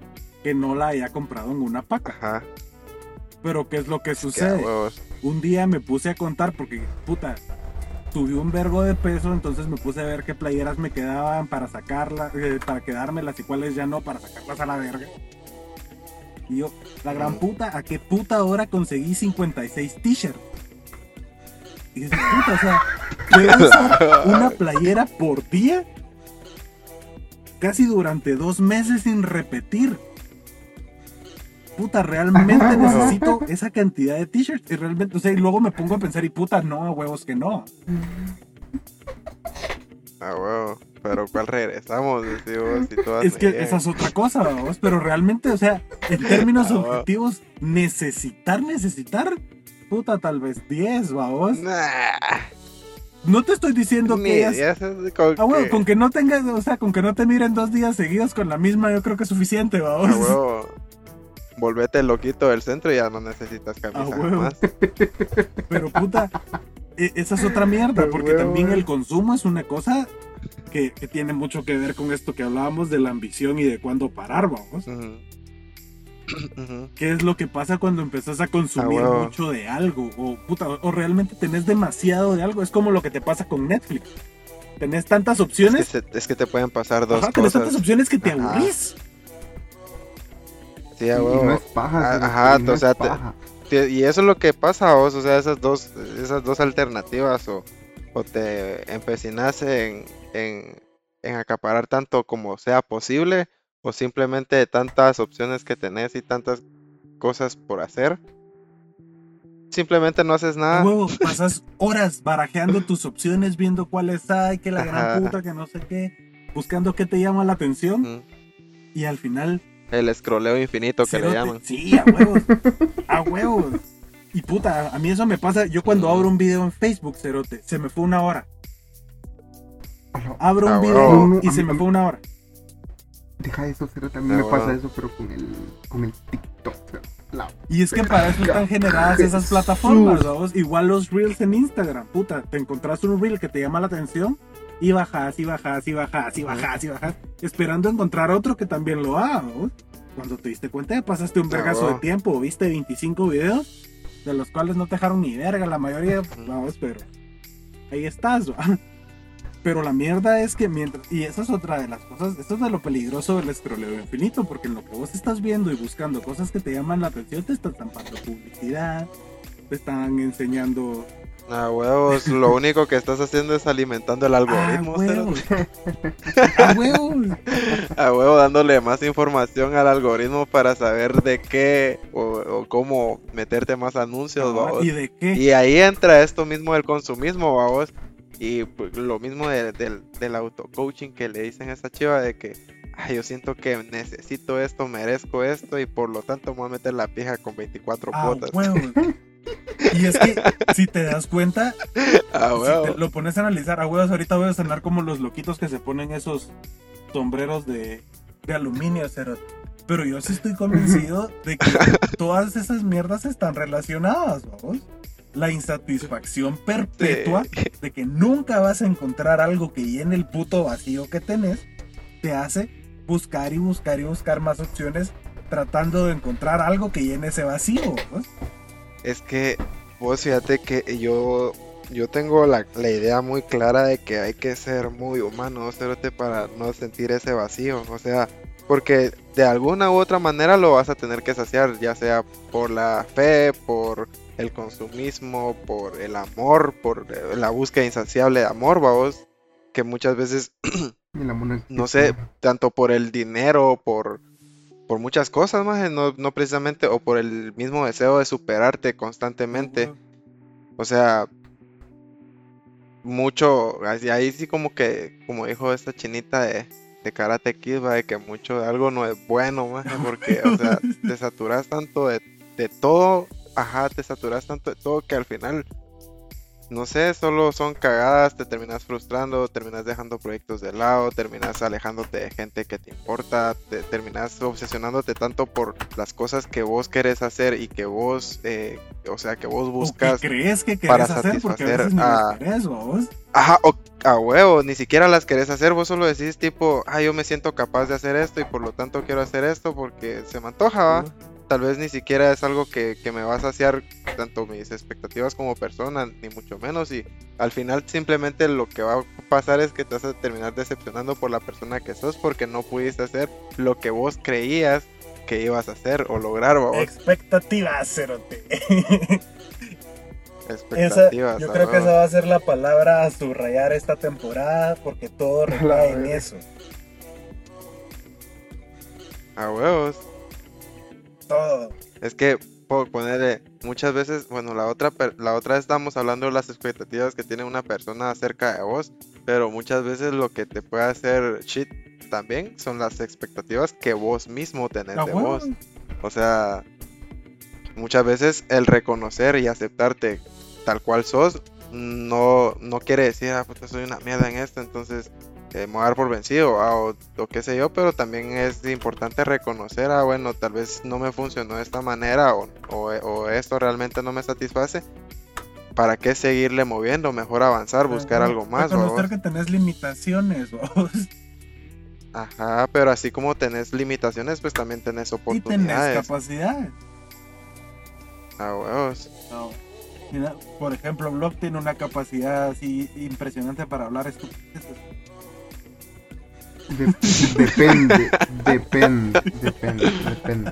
que no la haya comprado en una paca. Ajá, Pero ¿qué es lo que sucede? Un día me puse a contar porque, puta, subí un vergo de peso, entonces me puse a ver qué playeras me quedaban para sacarlas, eh, para quedármelas y cuáles ya no, para sacarlas a la verga. Y yo, la gran puta, ¿a qué puta hora conseguí 56 t-shirts? Y dices, puta, o sea, puedo usar una playera por día casi durante dos meses sin repetir. Puta, realmente necesito esa cantidad de t-shirts. Y realmente, o sea, y luego me pongo a pensar, y puta, no, a huevos que no. A huevo. Pero ¿cuál regresamos? Decimos, si todas Es que llegan. esa es otra cosa, vamos. Pero realmente, o sea, en términos Ah, huevo. objetivos, necesitar, necesitar, puta, tal vez 10, vamos. Nah, No te estoy diciendo ni que ellas con Ah, bueno, que- con que no tengas, o sea, con que no te miren dos días seguidos con la misma, yo creo que es suficiente, A vamos. huevo. Volvete loquito del centro y ya no necesitas camisa A huevo. más. Pero puta, e- esa es otra mierda, porque huevo, también el consumo es una cosa que, que tiene mucho que ver con esto que hablábamos de la ambición y de cuándo parar, vamos. ¿Qué es lo que pasa cuando empezás a consumir huevo. mucho de algo? O, puta, o realmente tenés demasiado de algo. Es como lo que te pasa con Netflix. Tenés tantas Es, que opciones. se- es que te pueden pasar dos Ajá, tenés cosas. tantas opciones que te Ajá. aburrís. Sí, a Y huevo. no es paja. Cerote, ajá, y no o es sea, te- paja. Te- Y eso es lo que pasa a vos, o sea, esas dos, esas dos alternativas, o, o te empecinas en, en, en acaparar tanto como sea posible, o simplemente de tantas opciones que tenés y tantas cosas por hacer, simplemente no haces nada. huevo, pasas horas barajeando tus opciones, viendo cuáles hay, que la gran puta, que no sé qué, buscando qué te llama la atención y al final El escroleo infinito que le cerote- llaman. Sí, a huevos. a huevos. Y puta, a mí eso me pasa. Yo cuando abro un video en Facebook, cerote, se me fue una hora. Abro Ah, un huevo. video y se me fue una hora. Deja eso, pero también Ah, me pasa eso, pero con el, con el TikTok. La- Y es que para eso están generadas esas plataformas, ¿vamos? Igual los reels en Instagram, puta, te encontrás un reel que te llama la atención y bajas y bajas y bajas y bajas y bajas, esperando encontrar otro que también lo haga. Cuando te diste cuenta, pasaste un vergazo de tiempo, viste 25 videos, de los cuales no te dejaron ni verga, la mayoría, vamos, pero ahí estás, ¿va? Pero la mierda es que mientras, y esa es otra de las cosas, esto es de lo peligroso del escroleo infinito, porque en lo que vos estás viendo y buscando cosas que te llaman la atención, te están tampando publicidad, te están enseñando A huevos, lo único que estás haciendo es alimentando el ah, algoritmo. huevos, cerote. ah, huevos, A huevo, dándole más información al algoritmo para saber de qué o, o cómo meterte más anuncios, babos. y de qué, Y ahí entra esto mismo del consumismo, babos. Y pues, lo mismo de- del, del auto-coaching que le dicen a esa chiva de que "Ay, yo siento que necesito esto, merezco esto y por lo tanto me voy a meter la pija con 24 ah, cuotas. Y es que si te das cuenta, A si te lo pones a analizar, a huevos, ahorita voy a sonar como los loquitos que se ponen esos sombreros de, de aluminio. Pero yo sí estoy convencido de que todas esas mierdas están relacionadas, vamos. La insatisfacción perpetua de que nunca vas a encontrar algo que llene el puto vacío que tenés, te hace buscar y buscar y buscar más opciones tratando de encontrar algo que llene ese vacío. Es que vos fíjate que yo, yo tengo la, la idea muy clara de que hay que ser muy humano, cerote, para no sentir ese vacío. O sea, porque de alguna u otra manera lo vas a tener que saciar, ya sea por la fe, por el consumismo, por el amor, por la búsqueda insaciable de amor, vamos. Que muchas veces no sé, tanto por el dinero, por, por muchas cosas más, no, no precisamente, o por el mismo deseo de superarte constantemente. O sea, mucho, así- ahí sí como que, como dijo esta chinita de, de Karate Kid, va, de que mucho de algo no es bueno, maje, porque, o sea, te saturas tanto de, de todo, ajá, te saturas tanto de todo que al final, no sé, solo son cagadas, te terminas frustrando, terminas dejando proyectos de lado, terminas alejándote de gente que te importa, te terminas obsesionándote tanto por las cosas que vos querés hacer y que vos, eh, o sea, que vos ¿O buscas crees que querés para hacer? Porque a satisfacer veces ni a- las querés, vos. Ajá, o a huevo, ni siquiera las querés hacer, vos solo decís tipo, ah, yo me siento capaz de hacer esto y por lo tanto quiero hacer esto porque se me antoja, ¿va? Tal vez ni siquiera es algo que, que me va a saciar tanto mis expectativas como persona, ni mucho menos, y al final simplemente lo que va a pasar es que te vas a terminar decepcionando por la persona que sos porque no pudiste hacer lo que vos creías que ibas a hacer o lograr, ¿va? Expectativas, cerote. Esa, yo creo que huevo. esa va a ser la palabra a subrayar esta temporada porque todo recae en eso. A huevos. Todo. Es que por ponerle muchas veces, bueno, la otra la otra vez estábamos hablando de las expectativas que tiene una persona acerca de vos, pero muchas veces lo que te puede hacer shit también son las expectativas que vos mismo tenés A de vos. O sea, muchas veces el reconocer y aceptarte tal cual sos no, no quiere decir, ah, puta, soy una mierda en esto, entonces eh, me voy a dar por vencido, ah, o, o qué sé yo, pero también es importante reconocer, ah, bueno, tal vez no me funcionó de esta manera, o, o, o esto realmente no me satisface. ¿Para qué seguirle moviendo? Mejor avanzar, buscar Ajá. algo más. Reconocer que tenés limitaciones, vos. Ajá, pero así como tenés limitaciones, pues también tenés Y tenés oportunidades. capacidades. Ah, huevos. No. Mira, por ejemplo, Block tiene una capacidad así impresionante para hablar estupideces. De- depende, depende, depende, depende, depende.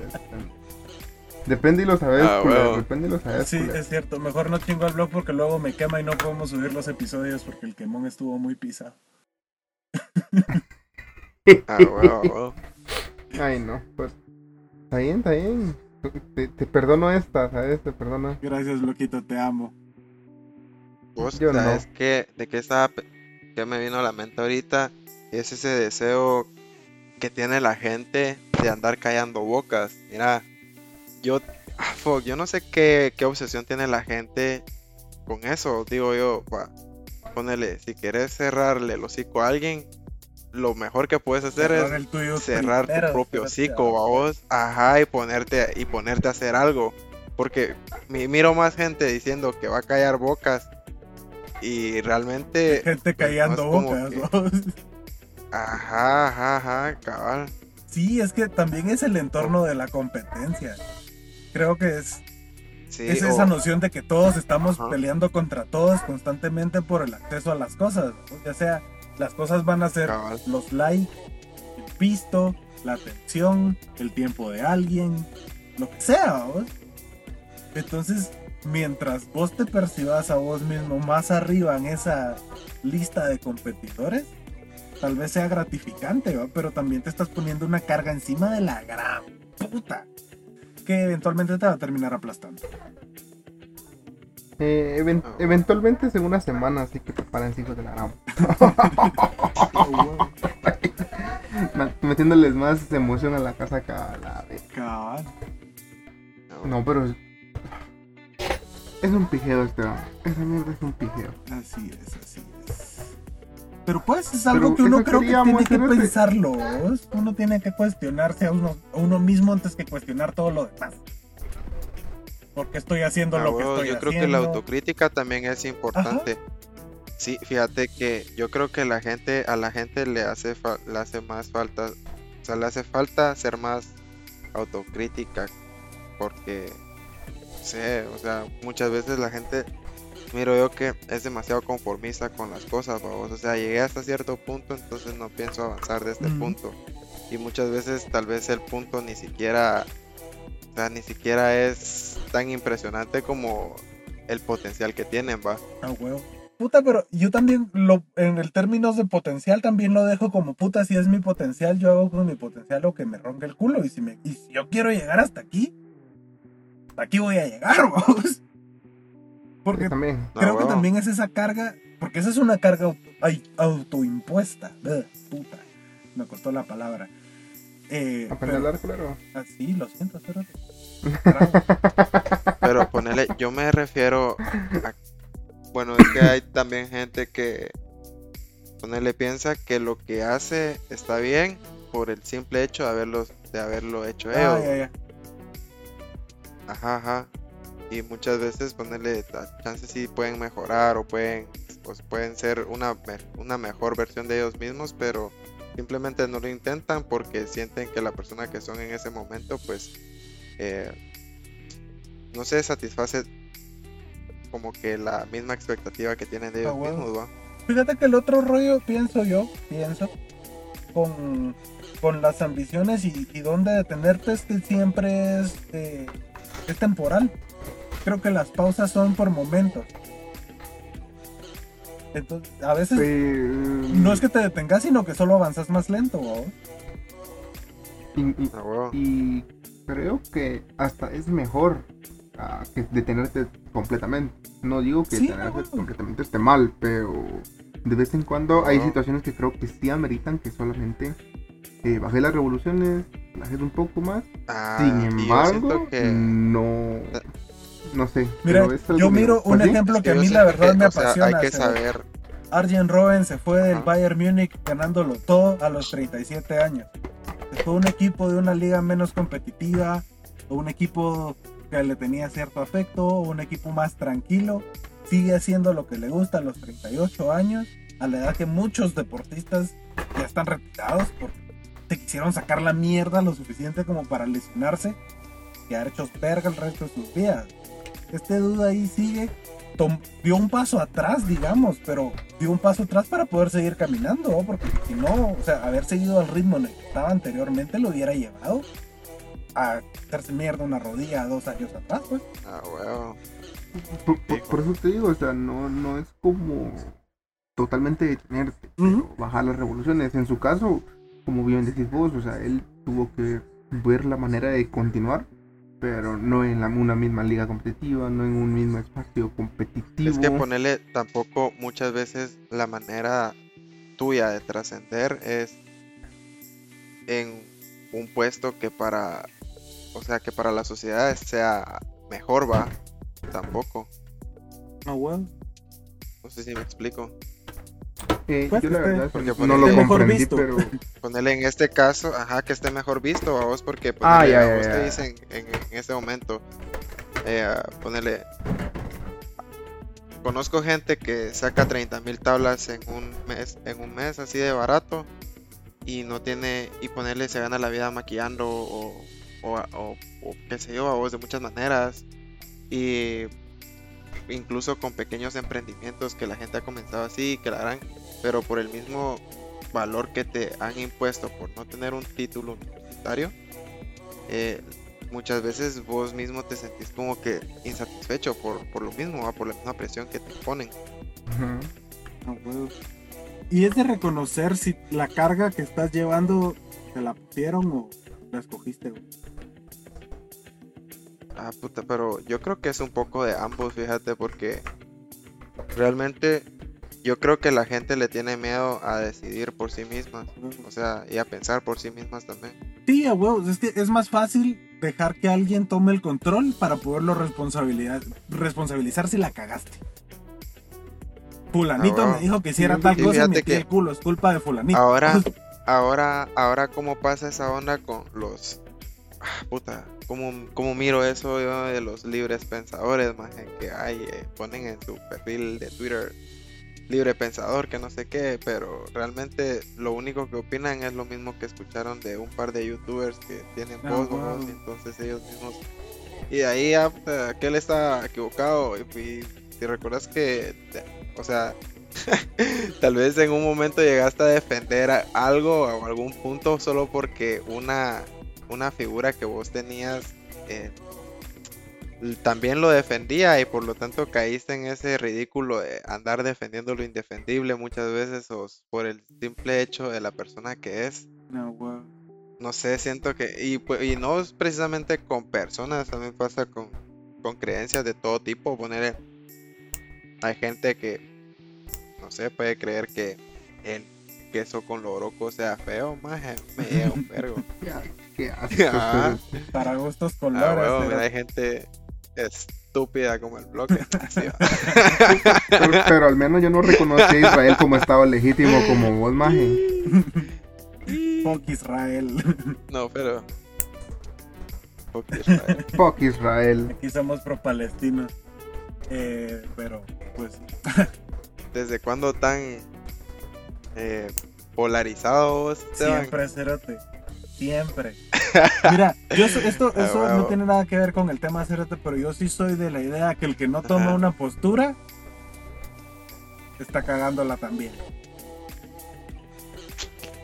Depende y lo sabes, Ah. Depende y lo sabes, Sí, es cierto. Mejor no chingo al blog porque luego me quema y no podemos subir los episodios porque el quemón estuvo muy pisado. Ah. Ay, no, pues. Está bien, está bien. te, te perdono esta, ¿sabes? Te perdono. Gracias, loquito, te amo. Vos Yo no. sabes que, de qué estaba, que me vino a la mente ahorita, es ese deseo que tiene la gente de andar callando bocas. Mira, yo, ah, fuck, yo no sé qué, qué obsesión tiene la gente con eso. Digo yo, pa, ponele, si quieres cerrarle el hocico a alguien, lo mejor que puedes hacer es Cerrar el tuyo cerrar primero, tu propio hocico a vos, ajá, y ponerte, y ponerte a hacer algo. Porque mi- miro más gente diciendo que va a callar bocas y realmente, Gente callando no bocas. Ajá, ajá, ajá, cabal. Sí, es que también es el entorno de la competencia. Creo que es, Sí, es o- esa noción de que todos estamos Ajá. peleando contra todos constantemente por el acceso a las cosas. Ya sea, las cosas van a ser cabal. los likes, el visto, la atención, el tiempo de alguien, lo que sea. ¿vos? Entonces, mientras vos te percibas a vos mismo más arriba en esa lista de competidores, tal vez sea gratificante, ¿va? pero también te estás poniendo una carga encima de la gran puta que eventualmente te va a terminar aplastando. Eh, Ah. eventualmente es en una semana, así que prepárense hijos de la gran. Metiéndoles más emoción a la casa que a la vez. Cabal. No, pero es, es un pijeo este. Esa mierda es un pijeo. Así es, así es. Pero pues es algo Pero que uno creo que tiene que pensarlo. Uno tiene que cuestionarse a uno, a uno mismo antes que cuestionar todo lo demás. Porque estoy haciendo Ah, lo que estoy yo creo haciendo. que la autocrítica también es importante. Sí, fíjate que yo creo que la gente, a la gente le hace, fa- le hace más falta, o sea, le hace falta ser más autocrítica, porque, no sé, o sea, muchas veces la gente, miro yo que es demasiado conformista con las cosas, babos, o sea, llegué hasta cierto punto, entonces no pienso avanzar de este punto, y muchas veces tal vez el punto ni siquiera, o sea, ni siquiera es tan impresionante como el potencial que tienen, va. Ah, huevo. Puta, pero yo también, lo, en el términos de potencial, también lo dejo como puta. Si es mi potencial, yo hago con mi potencial lo que me ronque el culo. Y si, me, y si yo quiero llegar hasta aquí, hasta aquí voy a llegar, vamos. Porque También. No, creo que también es esa carga, porque esa es una carga auto- ay, autoimpuesta. Ugh, puta, me costó la palabra. Eh, Aprende a pero- hablar, claro. ah, sí, lo siento, espérate. Pero ponele, yo me refiero a... Bueno, es que hay también gente que... Ponele, piensa que lo que hace está bien por el simple hecho de haberlo, de haberlo hecho Ah, ellos. ya, ya. Ajá, ajá. Y muchas veces ponerle chances sí pueden mejorar o pueden, pues, pueden ser una, una mejor versión de ellos mismos, pero simplemente no lo intentan porque sienten que la persona que son en ese momento, pues, eh, no se satisface como que la misma expectativa que tienen de ellos Ah, huevo. mismos, ¿va? Fíjate que el otro rollo, pienso yo, pienso, con, con las ambiciones y, y dónde detenerte es que siempre es, eh, es temporal. Creo que las pausas son por momentos. Entonces, a veces no es que te detengas, sino que solo avanzas más lento. ¿o? y, y- Ah, y creo que hasta es mejor ah, que detenerte completamente. No digo que Sí, detenerte completamente esté mal, pero de vez en cuando hay situaciones que creo que sí ameritan que solamente eh, bajé las revoluciones, bajé un poco más. Ah, Sin embargo, que... no. No sé. Mira, yo miro pues un sí, ejemplo que a mí la verdad que, me o sea, apasiona. hay que se- saber... Arjen Robben se fue del Ajá. Bayern Múnich ganándolo todo a los 37 años. Se fue un equipo de una liga menos competitiva, o un equipo que le tenía cierto afecto, o un equipo más tranquilo. Sigue haciendo lo que le gusta a los 38 años, a la edad que muchos deportistas ya están retirados porque te quisieron sacar la mierda lo suficiente como para lesionarse y quedar hechos verga el resto de sus vidas. Este duda ahí sigue tom- dio un paso atrás, digamos, pero dio un paso atrás para poder seguir caminando, ¿no? porque si no, o sea, haber seguido al ritmo en el que estaba anteriormente lo hubiera llevado a hacerse mierda una rodilla dos años atrás, pues. Ah, huevo. Por, por- por eso te digo, o sea, no, no es como totalmente detenerte, bajar las revoluciones. En su caso, como bien decís vos, o sea, él tuvo que ver la manera de continuar pero no en la, una misma liga competitiva, no en un mismo espacio competitivo. Es que ponerle tampoco muchas veces la manera tuya de trascender es en un puesto que para, o sea, que para la sociedad sea mejor, va, tampoco. Ah, bueno. No sé si me explico. Eh, Pues, yo la este, verdad porque no lo mejor comprendí, visto. pero Ponerle en este caso, ajá, que esté mejor visto a vos, porque Ah, ponerle ya, a vos ya. te dicen en, en ese momento, eh, ponerle. Conozco gente que saca 30 mil tablas en un mes, en un mes así de barato y no tiene, y ponerle se gana la vida maquillando o, o, o- o qué sé yo, a vos de muchas maneras y incluso con pequeños emprendimientos que la gente ha comenzado así, que la harán, pero por el mismo valor que te han impuesto por no tener un título universitario, eh, muchas veces vos mismo te sentís como que insatisfecho por, por lo mismo, ¿va? por la misma presión que te ponen. Ujú. Ah, huevo. Y es de reconocer si la carga que estás llevando te la pusieron o la escogiste, güey. Ah, puta, pero yo creo que es un poco de ambos, fíjate, porque realmente yo creo que la gente le tiene miedo a decidir por sí mismas, o sea, y a pensar por sí mismas también. Sí, a huevos. Es que es más fácil dejar que alguien tome el control para poderlo responsabilidad, responsabilizar si la cagaste. Fulanito Ah, me dijo que hiciera sí, tal cosa y metí que- el culo. Es culpa de fulanito. Ahora, ahora, ahora, ¿cómo pasa esa onda con los... ah, puta, ¿cómo, cómo miro eso yo de los libres pensadores, más que hay, eh, ponen en su perfil de Twitter libre pensador, que no sé qué, pero realmente lo único que opinan es lo mismo que escucharon de un par de youtubers que tienen Ah, voz, wow. ¿no? y entonces ellos mismos... Y de ahí aquel está equivocado, y, y si recuerdas que, o sea, Tal vez en un momento llegaste a defender a- algo o algún punto solo porque una, una figura que vos tenías eh, también lo defendía y por lo tanto caíste en ese ridículo de andar defendiendo lo indefendible muchas veces o por el simple hecho de la persona que es. No, sé, siento que... Y, pu- y no es precisamente con personas, también pasa con, con creencias de todo tipo. Poner... Hay gente que, no sé, puede creer que el queso con loroco sea feo, más me un vergo. Qué Ah. Para gustos Ah, colores. mira, hay gente estúpida como el bloque. Pero, pero al menos yo no reconocí a Israel como estado legítimo como vos, maje. Fuck Israel. No, pero... Fuck Israel. Fuck Israel. Aquí somos pro palestinos. Eh, pero, pues, ¿Desde cuándo tan eh, Esteban? siempre cerote. Siempre. Mira, yo so- esto, Ah, eso no tiene nada que ver con el tema cerote, pero yo sí soy de la idea que el que no toma Ajá. una postura está cagándola también.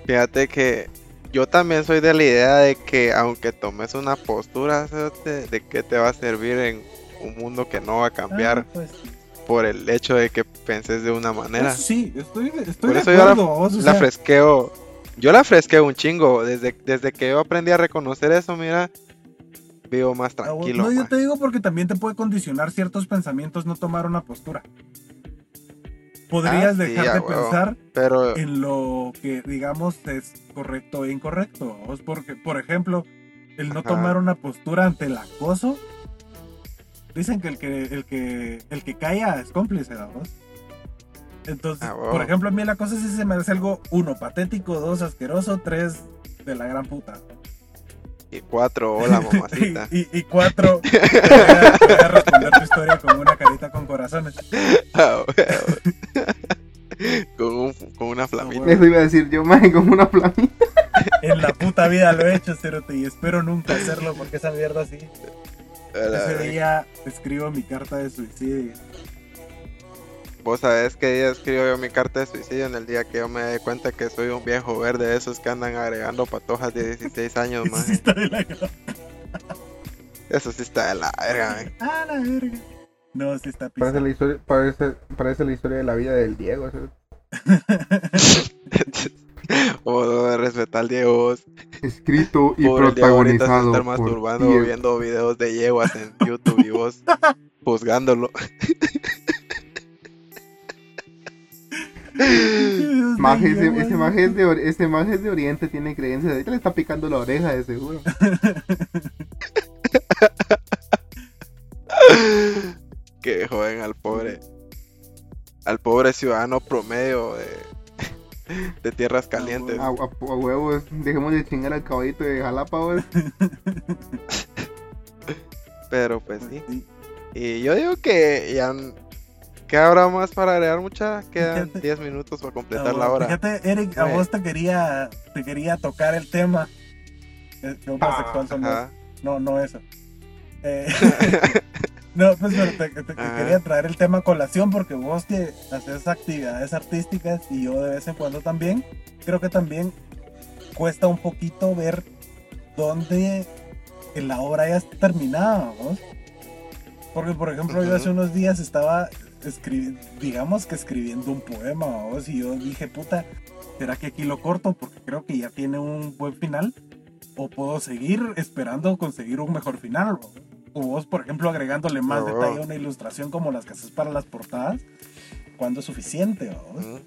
Fíjate que yo también soy de la idea de que aunque tomes una postura, de qué te va a servir en un mundo que no va a cambiar Ah, pues, por el hecho de que penses de una manera. Eso sí, estoy, estoy Por de eso yo la- acuerdo. vos, La sea, fresqueo, yo la fresqueo un chingo. Desde, desde que yo aprendí a reconocer eso, mira, vivo más ah, vos- tranquilo. No, yo te digo porque también te puede condicionar ciertos pensamientos no tomar una postura. Podrías Ah, dejar de huevo. pensar Pero en lo que digamos es correcto e incorrecto. ¿vos? Porque, por ejemplo, el no Ajá. tomar una postura ante el acoso. Dicen que el que el que el que calla es cómplice, ¿vamos? Entonces, Ah, por ejemplo, a mí la cosa sí se me hace algo uno patético, dos asqueroso, tres de la gran puta. y cuatro, hola mamacita. y, y- y cuatro, te voy, a, responder tu historia con una carita con corazones. Ah, con, un- con una flamita. huevo. Eso iba a decir yo, maje, como una flamita. En la puta vida lo he hecho, Cerote, y espero nunca hacerlo porque esa mierda sí. A la Ese día escribo mi carta de suicidio. Vos sabés que día escribo yo mi carta de suicidio en el día que yo me dé cuenta que soy un viejo verde de esos que andan agregando patojas de 16 años Eso más. sí está de la Eso sí está de la verga. Ah, la verga. No, sí está Parece la historia, parece, parece la historia de la vida del Diego. ¿sí? O respetar al Diego. Escrito y Pobre el Diego ahorita se protagonizado estar por masturbando Diego. viendo videos de yeguas en YouTube y vos juzgándolo. Maje, ese, ese maje es de, or- ese maje es de Oriente, tiene creencias. Ahorita le está picando la oreja, de seguro. que joden al pobre al pobre ciudadano promedio de, de tierras calientes. A, a- a huevos, dejemos de chingar al caballito de Jalapa. Pero pues sí. Y yo digo que ya ¿qué habrá más para agregar mucha? Quedan Fíjate. 10 minutos para Ah, completar la bueno, hora. Fíjate, Eric, a Eh. vos te quería, te quería tocar el tema. eh, Que homosexual somos. Ajá. No, no eso. Eh, no, pues pero te, te- te Ajá. quería traer el tema a colación porque vos que haces actividades artísticas y yo de vez en cuando también, creo que también cuesta un poquito ver dónde la obra ya está terminada, vos. Porque, por ejemplo, yo hace unos días estaba escribiendo, digamos que escribiendo un poema, vos, y yo dije, puta, ¿será que aquí lo corto? Porque creo que ya tiene un buen final. O puedo seguir esperando conseguir un mejor final, ¿no? O vos, por ejemplo, agregándole más Ah, detalle a una ilustración como las que haces para las portadas, cuando es suficiente, vos? Ujú.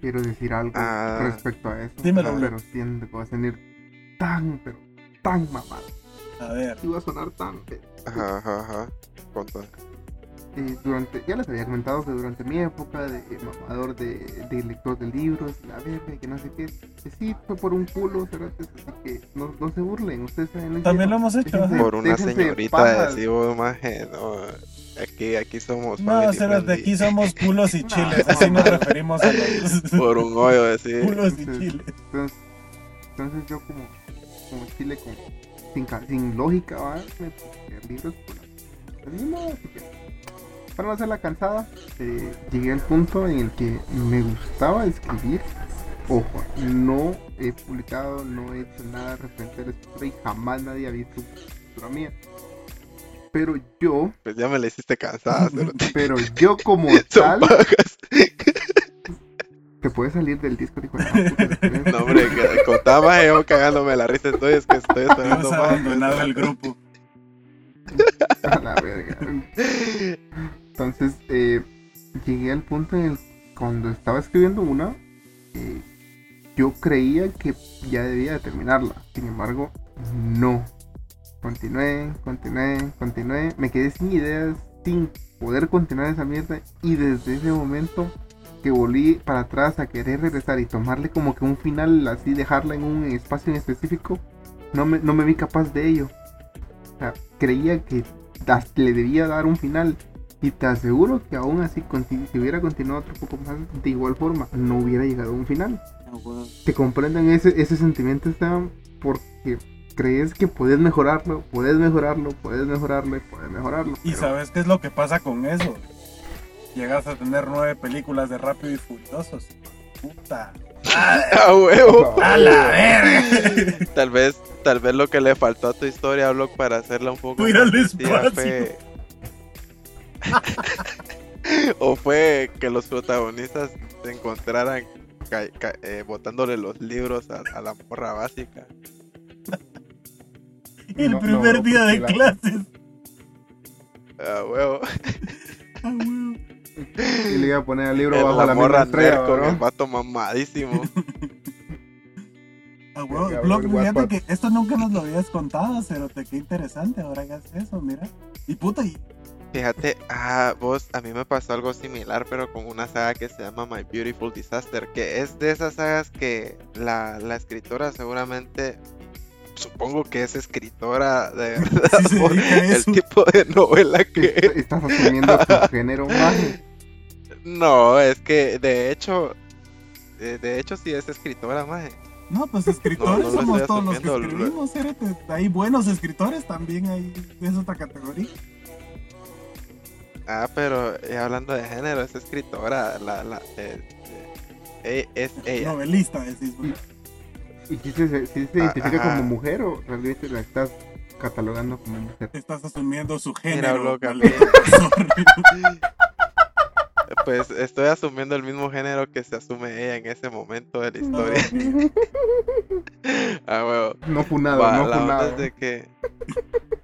Quiero decir algo Ah. respecto a eso. Dímelo, No, pero siento que va a salir tan, pero tan mamado. A ver, va a sonar tan. pero- Ajá, ajá, ajá. Conta. Eh, durante, ya les había comentado que durante mi época de mamador de, de lector de libros, la verga, que no sé qué, que sí fue por un culo, cerotes, así que no, no se burlen, ustedes saben también lo hemos hecho. Déjense-. Por una señorita de vos, maje, no. Aquí, aquí somos No, de aquí somos culos y chiles, no, así nos no. referimos a los Por un hoyo, decir. culos y Entonces- chiles. Entonces, entonces yo como, como chile con, sin, ca- sin lógica, ¿va? me leer libros por así, no, así que, para no hacerla cansada, eh, llegué al punto en el que me gustaba escribir. Ojo, no he publicado, no he hecho nada referente a la escritura y jamás nadie ha visto escritura mía. Pero yo, Pues ya me la hiciste cansada, cerote. pero yo como tal, pajas. te puedes salir del disco, si querés. No, hombre, que contaba más yo cagándome la risa. Estoy, es que estoy esperando más. abandonado el grupo. A la verga. Entonces, eh, llegué al punto en el cuando estaba escribiendo una, eh, yo creía que ya debía de terminarla. Sin embargo, no. Continué, continué, continué. Me quedé sin ideas, sin poder continuar esa mierda. Y desde ese momento que volví para atrás a querer regresar y tomarle como que un final, así dejarla en un espacio en específico, no me, no me vi capaz de ello. Creía que le debía dar un final. Y te aseguro que aún así, si hubiera continuado otro poco más, de igual forma, no hubiera llegado a un final. Te comprenden ese, ese sentimiento, Esteban, porque crees que puedes mejorarlo, puedes mejorarlo, puedes mejorarlo, y puedes mejorarlo. Y pero- sabes qué es lo que pasa con eso. Llegas a tener nueve películas de Rápido y Furiosos. Puta. ¡A huevo! ¡A la verga! Tal vez, tal vez lo que le faltó a tu historia, Block, para hacerla un poco más efectiva espacio. fue... o fue que los protagonistas se encontraran ca- ca- eh, botándole los libros a, a la morra básica. El No, primer no, día de clases. A huevo. Ah, huevo. Y le iba a poner el libro El- bajo la la, morra misma estrella, con ¿no? el vato mamadísimo. Ah, huevo. Block, fíjate que esto nunca nos lo habías contado, Cerote. Qué interesante. Ahora hagas eso, mira. Y puta, y Fíjate, ah, vos, a mí me pasó algo similar, pero con una saga que se llama My Beautiful Disaster, que es de esas sagas que la, la escritora seguramente, supongo que es escritora de verdad, Sí por el tipo de novela que Est- Estás asumiendo tu género maje. No, es que de hecho, de, de hecho sí es escritora, maje. No, pues escritores No, no lo somos todos los que escribimos. Hay buenos escritores también, hay, es otra categoría. Ah, pero eh, hablando de género, es escritora, la, la, eh, eh, es ella. Novelista, decís, bro. ¿Y si se, si se Ah, identifica ajá. como mujer o realmente la estás catalogando como mujer? Estás asumiendo su Mira, género. loca, maldito profesor. Pues estoy asumiendo el mismo género que se asume ella en ese momento de la historia. Ah, huevo. No funado, Va, no la onda funado. es de que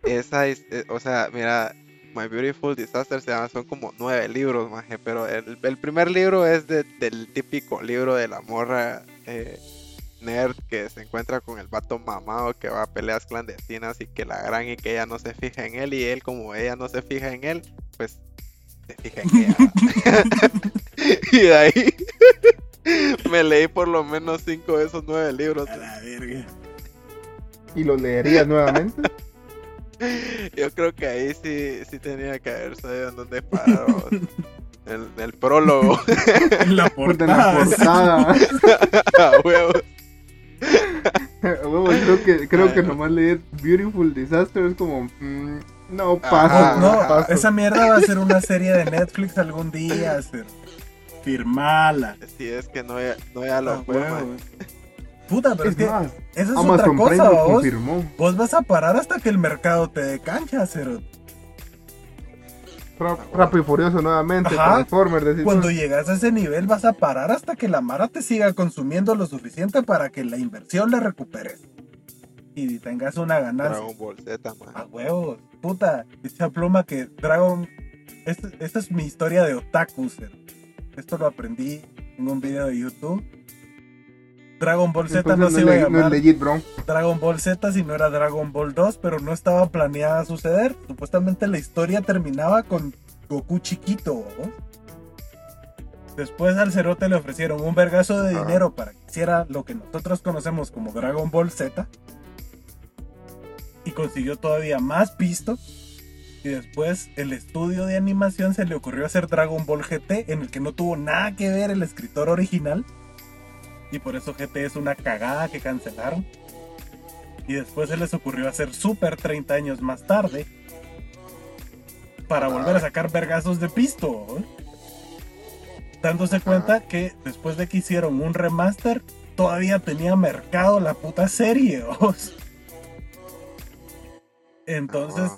esa, eh, o sea, mira, My Beautiful Disaster se llama, son como nueve libros, maje, pero el, el primer libro es de- del típico libro de la morra eh, nerd que se encuentra con el vato mamado que va a peleas clandestinas y que la gran y que ella no se fija en él y él como ella no se fija en él, pues se fija en ella. y de ahí me leí por lo menos cinco de esos nueve libros. A la verga. Y lo leerías nuevamente. Yo creo que ahí sí, sí tenía que haber sabido en dónde paró el, el prólogo. En la Puta, en la portada. portada. A huevos. Huevo, creo que, creo que nomás leer Beautiful Disaster es como. mm, no. Oh, no, paso. esa mierda va a ser una serie de Netflix algún día. Ser. Firmala. Si es que no ya, no ya lo Ah, fue, huevo. Puta, pero es, Es que más, esa es Amazon otra cosa, vos. confirmó. Vos vas a parar hasta que el mercado te dé cancha, cero. Rápido y Furioso nuevamente. Ajá. Transformers. decís Cuando llegas a ese nivel vas a parar hasta que la Mara te siga consumiendo lo suficiente para que la inversión la recuperes. Y tengas una ganancia. Dragon Ball Z, man. A huevos, puta. Dicha pluma que Dragon. Esta, esta es mi historia de otaku, cero. Esto lo aprendí en un video de YouTube. Dragon Ball Z no no, se iba a no llamar legit, bro. Dragon Ball Z si no era Dragon Ball 2, pero no estaba planeada suceder. Supuestamente la historia terminaba con Goku chiquito. ¿no? Después al Cerote le ofrecieron un vergazo de Ajá. dinero para que hiciera lo que nosotros conocemos como Dragon Ball Z. Y consiguió todavía más pisto. Y después el estudio de animación se le ocurrió hacer Dragon Ball GT, en el que no tuvo nada que ver el escritor original. Y por eso GT es una cagada que cancelaron. Y después se les ocurrió hacer Super 30 años más tarde. Para volver a sacar vergazos de pisto. ¿eh? Dándose Ajá. cuenta que después de que hicieron un remaster, todavía tenía mercado la puta serie. Entonces,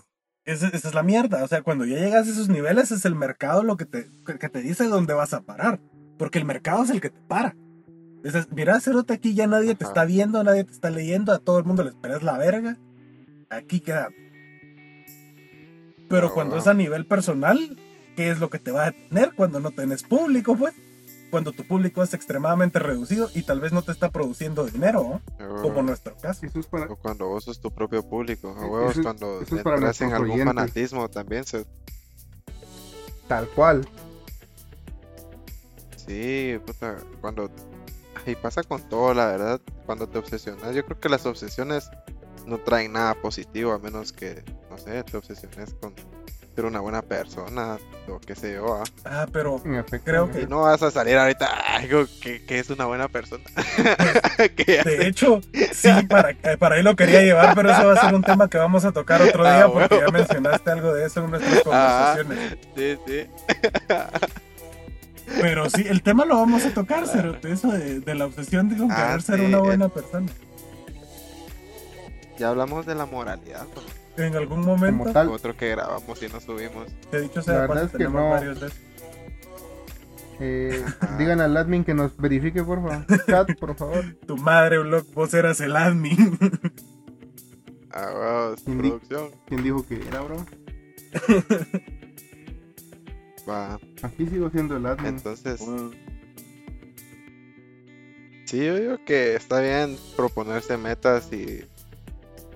esa, esa es la mierda. O sea, cuando ya llegas a esos niveles, es el mercado lo que te, que te dice dónde vas a parar. Porque el mercado es el que te para. Dices, mira, Cerote, aquí ya nadie te Ajá. está viendo, nadie te está leyendo, a todo el mundo le esperas la verga. Aquí queda. Pero Ah, cuando es a nivel personal, ¿qué es lo que te va a detener cuando no tenés público, pues? Cuando tu público es extremadamente reducido y tal vez no te está produciendo dinero, ¿no? como nuestro caso. Eso es para. O cuando vos sos tu propio público. A Eso huevos, cuando eso es para entras en nuestros algún oyentes. fanatismo también. Se... Tal cual. Sí, puta, cuando... Y pasa con todo, la verdad. Cuando te obsesionas, yo creo que las obsesiones no traen nada positivo, a menos que, no sé, te obsesiones con ser una buena persona o qué sé yo. ¿ah? Ah, pero. Creo que- Y no vas a salir ahorita, "Ay, digo que, que es una buena persona. de hecho, sí, para, eh, para ahí lo quería llevar, pero eso va a ser un tema que vamos a tocar otro día Ah, porque huevo. ya mencionaste algo de eso en nuestras Ah. conversaciones. Sí, sí. Pero sí, el tema lo vamos a tocar, Cerote, eso de, de la obsesión de Ah, querer ser sí, una eh. buena persona. Ya hablamos de la moralidad, ¿no? En algún Como momento tal. Otro que grabamos y no subimos. te he dicho, La sea, verdad cuando es que no. varios de. Eh, digan al admin que nos verifique, por favor. Chat, por favor. Tu madre, Block, vos eras el admin. Ah, wow, Indi- producción. ¿Quién dijo que era, bro? Va. Aquí sigo siendo el admin. Entonces, sí, yo digo que está bien proponerse metas y,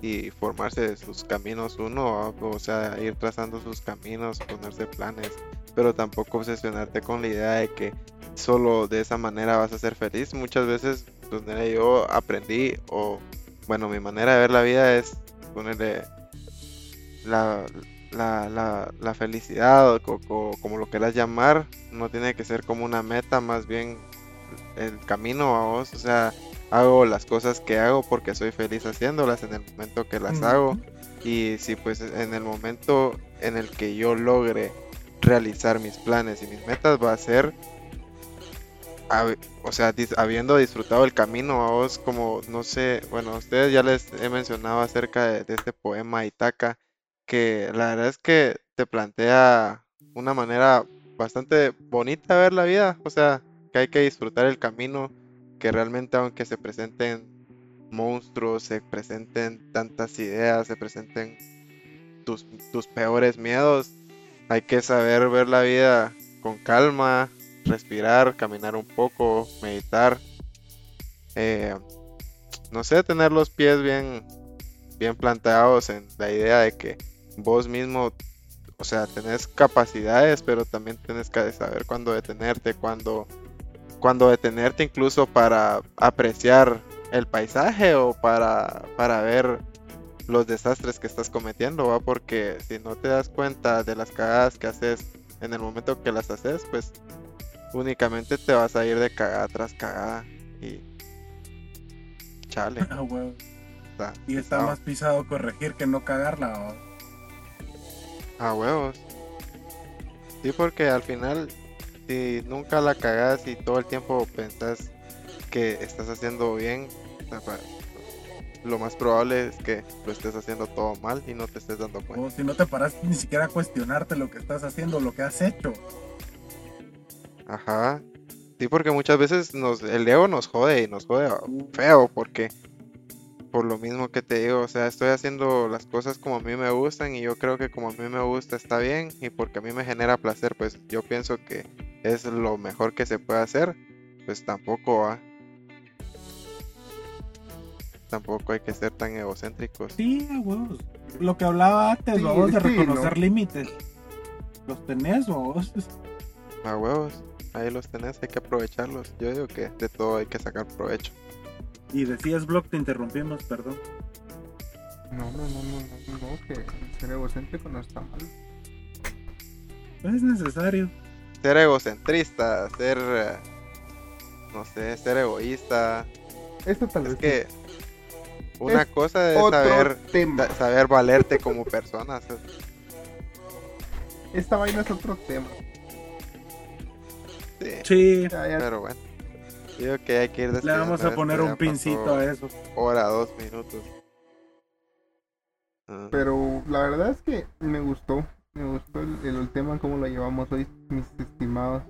y formarse sus caminos uno, ¿va? o sea, ir trazando sus caminos, ponerse planes, pero tampoco obsesionarte con la idea de que solo de esa manera vas a ser feliz. Muchas veces, donde yo aprendí, o bueno, mi manera de ver la vida es ponerle la, la, la, la felicidad, o, co- co- como lo quieras llamar, no tiene que ser como una meta, más bien el camino a vos, o sea, hago las cosas que hago porque soy feliz haciéndolas en el momento que las hago. Y si pues en el momento en el que yo logre realizar mis planes y mis metas va a ser o sea dis- habiendo disfrutado el camino a vos como no sé bueno a ustedes ya les he mencionado acerca de, de este poema Itaca que la verdad es que te plantea una manera bastante bonita ver la vida, o sea, que hay que disfrutar el camino, que realmente aunque se presenten monstruos, se presenten tantas ideas, se presenten tus, tus peores miedos, hay que saber ver la vida con calma, respirar, caminar un poco, meditar, eh, no sé, tener los pies bien, bien planteados en la idea de que vos mismo, o sea, tenés capacidades, pero también tenés que saber cuándo detenerte, cuándo, cuándo detenerte incluso para apreciar el paisaje o para, para ver los desastres que estás cometiendo, ¿va? Porque si no te das cuenta de las cagadas que haces en el momento que las haces, pues únicamente te vas a ir de cagada tras cagada y chale. Ah. Está Y está pesado. más pisado corregir que no cagarla. ¿o? A huevos. Sí, porque al final, si nunca la cagas y todo el tiempo pensás que estás haciendo bien, lo más probable es que lo estés haciendo todo mal y no te estés dando cuenta. O si no te paras ni siquiera a cuestionarte lo que estás haciendo, lo que has hecho. Ajá. Sí, porque muchas veces nos, el ego nos jode y nos jode feo, porque por lo mismo que te digo, o sea, estoy haciendo las cosas como a mí me gustan y yo creo que como a mí me gusta está bien y porque a mí me genera placer, pues yo pienso que es lo mejor que se puede hacer, pues tampoco va. Tampoco hay que ser tan egocéntricos. Sí, a huevos. Lo que hablaba antes, Sí, vamos de sí, reconocer ¿no? límites. Los tenés, vos. A huevos, ahí los tenés, hay que aprovecharlos. Yo digo que de todo hay que sacar provecho. Y decías, Block, te interrumpimos, perdón. No, no, no, no, no, no, que ser egocéntrico no está mal. No es necesario. ser egocentrista, ser, eh, no sé, ser egoísta. Esto tal Es vez que una Es cosa es saber, tema. saber valerte como persona. o sea, Esta vaina es otro tema. sí, Sí, Ya, ya, pero bueno. Digo que hay que ir le vamos a poner un pincito a eso. Hora, dos minutos. Ah, Pero la verdad es que me gustó. Me gustó el, el- el tema, cómo lo llevamos hoy, mis estimados.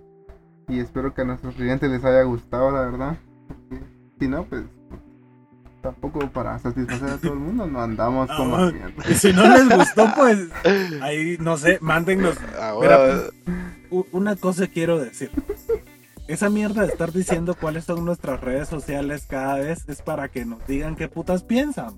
Y espero que a nuestros clientes les haya gustado, la verdad. Porque si no, pues tampoco para satisfacer a todo el mundo no andamos Ah, como. Y si no les gustó, pues ahí, no sé, mándennos. ah, Mira, U- Una cosa quiero decir. Esa mierda de estar diciendo cuáles son nuestras redes sociales cada vez es para que nos digan qué putas piensan.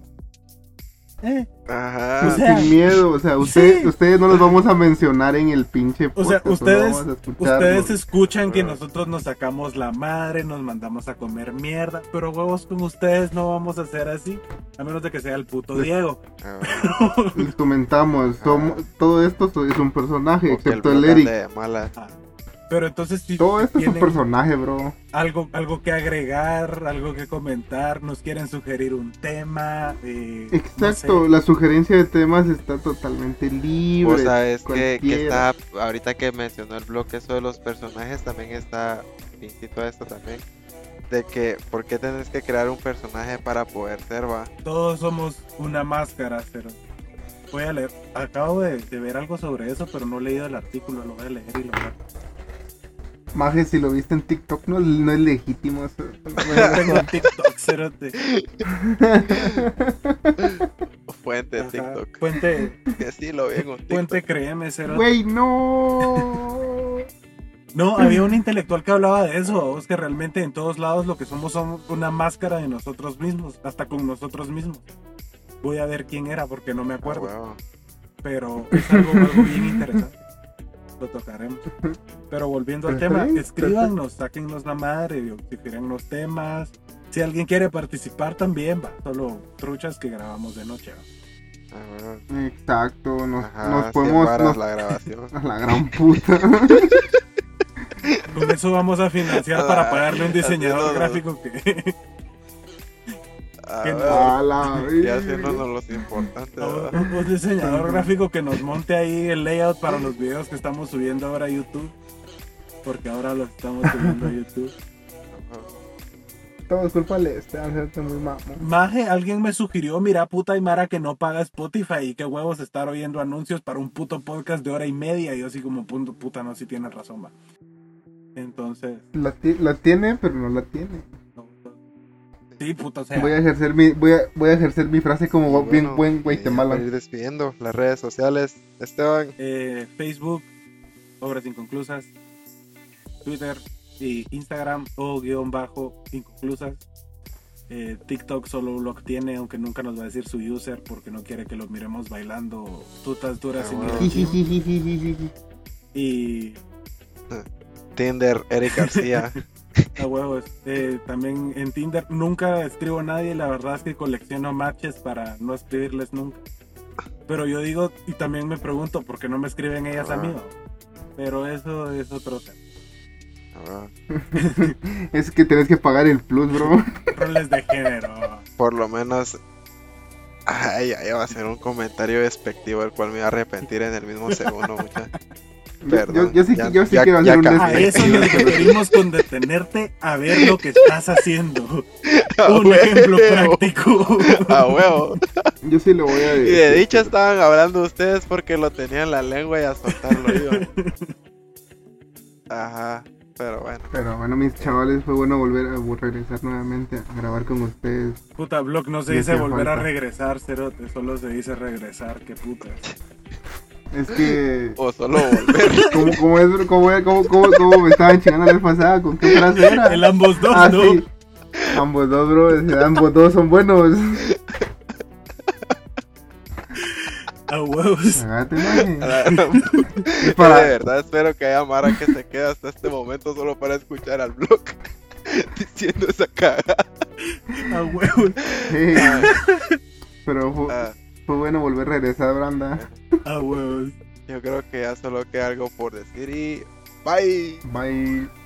Eh, Ajá. Pues O sea, sin miedo, o sea, usted- sí. ustedes no los vamos a mencionar en el pinche O sea, podcast, ustedes- ustedes escuchan que Ah. nosotros nos sacamos la madre, nos mandamos a comer mierda, pero huevos con ustedes no vamos a hacer así, a menos de que sea el puto Les- Diego. Ah, Les comentamos, somos- todo esto es un personaje, porque excepto el Eric. mala. Pero entonces si Todo esto es un personaje, bro. algo, algo que agregar, algo que comentar, nos quieren sugerir un tema. eh, no Exacto, sé. la sugerencia de temas está totalmente libre. Vos sabes que, que está, ahorita que mencionó el blog, eso de los personajes también está, pincito a esto también, de que, ¿por qué tenés que crear un personaje para poder ser, va? Todos somos una máscara, pero voy a leer. Acabo de, de ver algo sobre eso, pero no he leído el artículo, lo voy a leer y lo voy a... Maje, si lo viste en TikTok, no, no es legítimo. eso. No tengo TikTok, cerote. Fuente de. TikTok. Puente, Que sí lo vi en un TikTok. puente créeme, cerote. Güey, no. No, había un intelectual que hablaba de eso, vos, que realmente en todos lados lo que somos somos una máscara de nosotros mismos, hasta con nosotros mismos. Voy a ver quién era porque no me Ah, acuerdo, huevo. pero es algo, algo bien interesante. Lo tocaremos. Pero volviendo al tema, escríbanos, sáquennos la madre, si quieren los temas. Si alguien quiere participar también, va. Solo truchas que grabamos de noche. Exacto, nos, Ajá, nos cien podemos. nos- la grabación. A la gran puta. Con eso vamos a financiar para pagarle un diseñador gráfico que Que no. huevo. A la Y verga. haciéndonos los importantes, un, un diseñador gráfico que nos monte ahí el layout para los videos que estamos subiendo ahora a YouTube. Porque ahora los estamos subiendo a YouTube. todo es culpa de hacerte muy mamón. Maje, alguien me sugirió, mira puta y Mara que no paga Spotify y qué huevos estar oyendo anuncios para un puto podcast de hora y media. Y yo así como, punto, puta, no, si tienes razón, va. Entonces, La, la tiene, pero no la tiene. No, sí, puta, o sea, Voy a ejercer mi, voy a, voy a ejercer mi frase como Y bien bueno, buen y Guatemala. para ir despidiendo las redes sociales. Esteban, eh, Facebook, Obras Inconclusas, Twitter y Instagram o guion bajo inconclusas. Eh, TikTok solo lo tiene, aunque nunca nos va a decir su user porque no quiere que lo miremos bailando tutas duras Ah, bueno. dirección. Y Tinder, Eric García. a huevos. Eh, también en Tinder nunca escribo a nadie, la verdad es que colecciono matches para no escribirles nunca. Pero yo digo, y también me pregunto por qué no me escriben ellas a mí. Ah. Pero eso es otro tema. Ah, Es que tenés que pagar el plus, bro. Roles de género. Por lo menos. Ay, ay, va a ser un comentario despectivo el cual me voy a arrepentir en el mismo segundo, mucha. Perdón, yo, yo sí, ya- yo sí ya- quiero ya hacer un cambié. A eso nos referimos con detenerte a ver lo que estás haciendo. A Un ejemplo práctico. A huevo. Yo sí lo voy a Y decir. de dicho estaban hablando ustedes porque lo tenían en la lengua y a soltarlo iban. Ajá, pero bueno. Pero bueno, mis chavales, fue bueno volver a regresar nuevamente a grabar con ustedes. Puta, Block no se dice volver a regresar, cerote. Solo se dice regresar, qué puta. Es que, O solo volver. ¿cómo, cómo es, bro? ¿Cómo, es? ¿Cómo, cómo, cómo me estaban chingando la vez pasada? ¿Con qué frase era? El ambos dos, Ah, ¿no? sí. Ambos dos, bro. Ambos dos son buenos. A huevos. Cagate, maje. A la gran puta. Es para- De verdad espero que haya Mara que se quede hasta este momento solo para escuchar al blog diciendo esa cagada. A huevos. Sí. Pero fue, Ah, fue bueno volver a regresar, Branda. A huevos. yo creo que ya solo queda algo por decir y bye. Bye.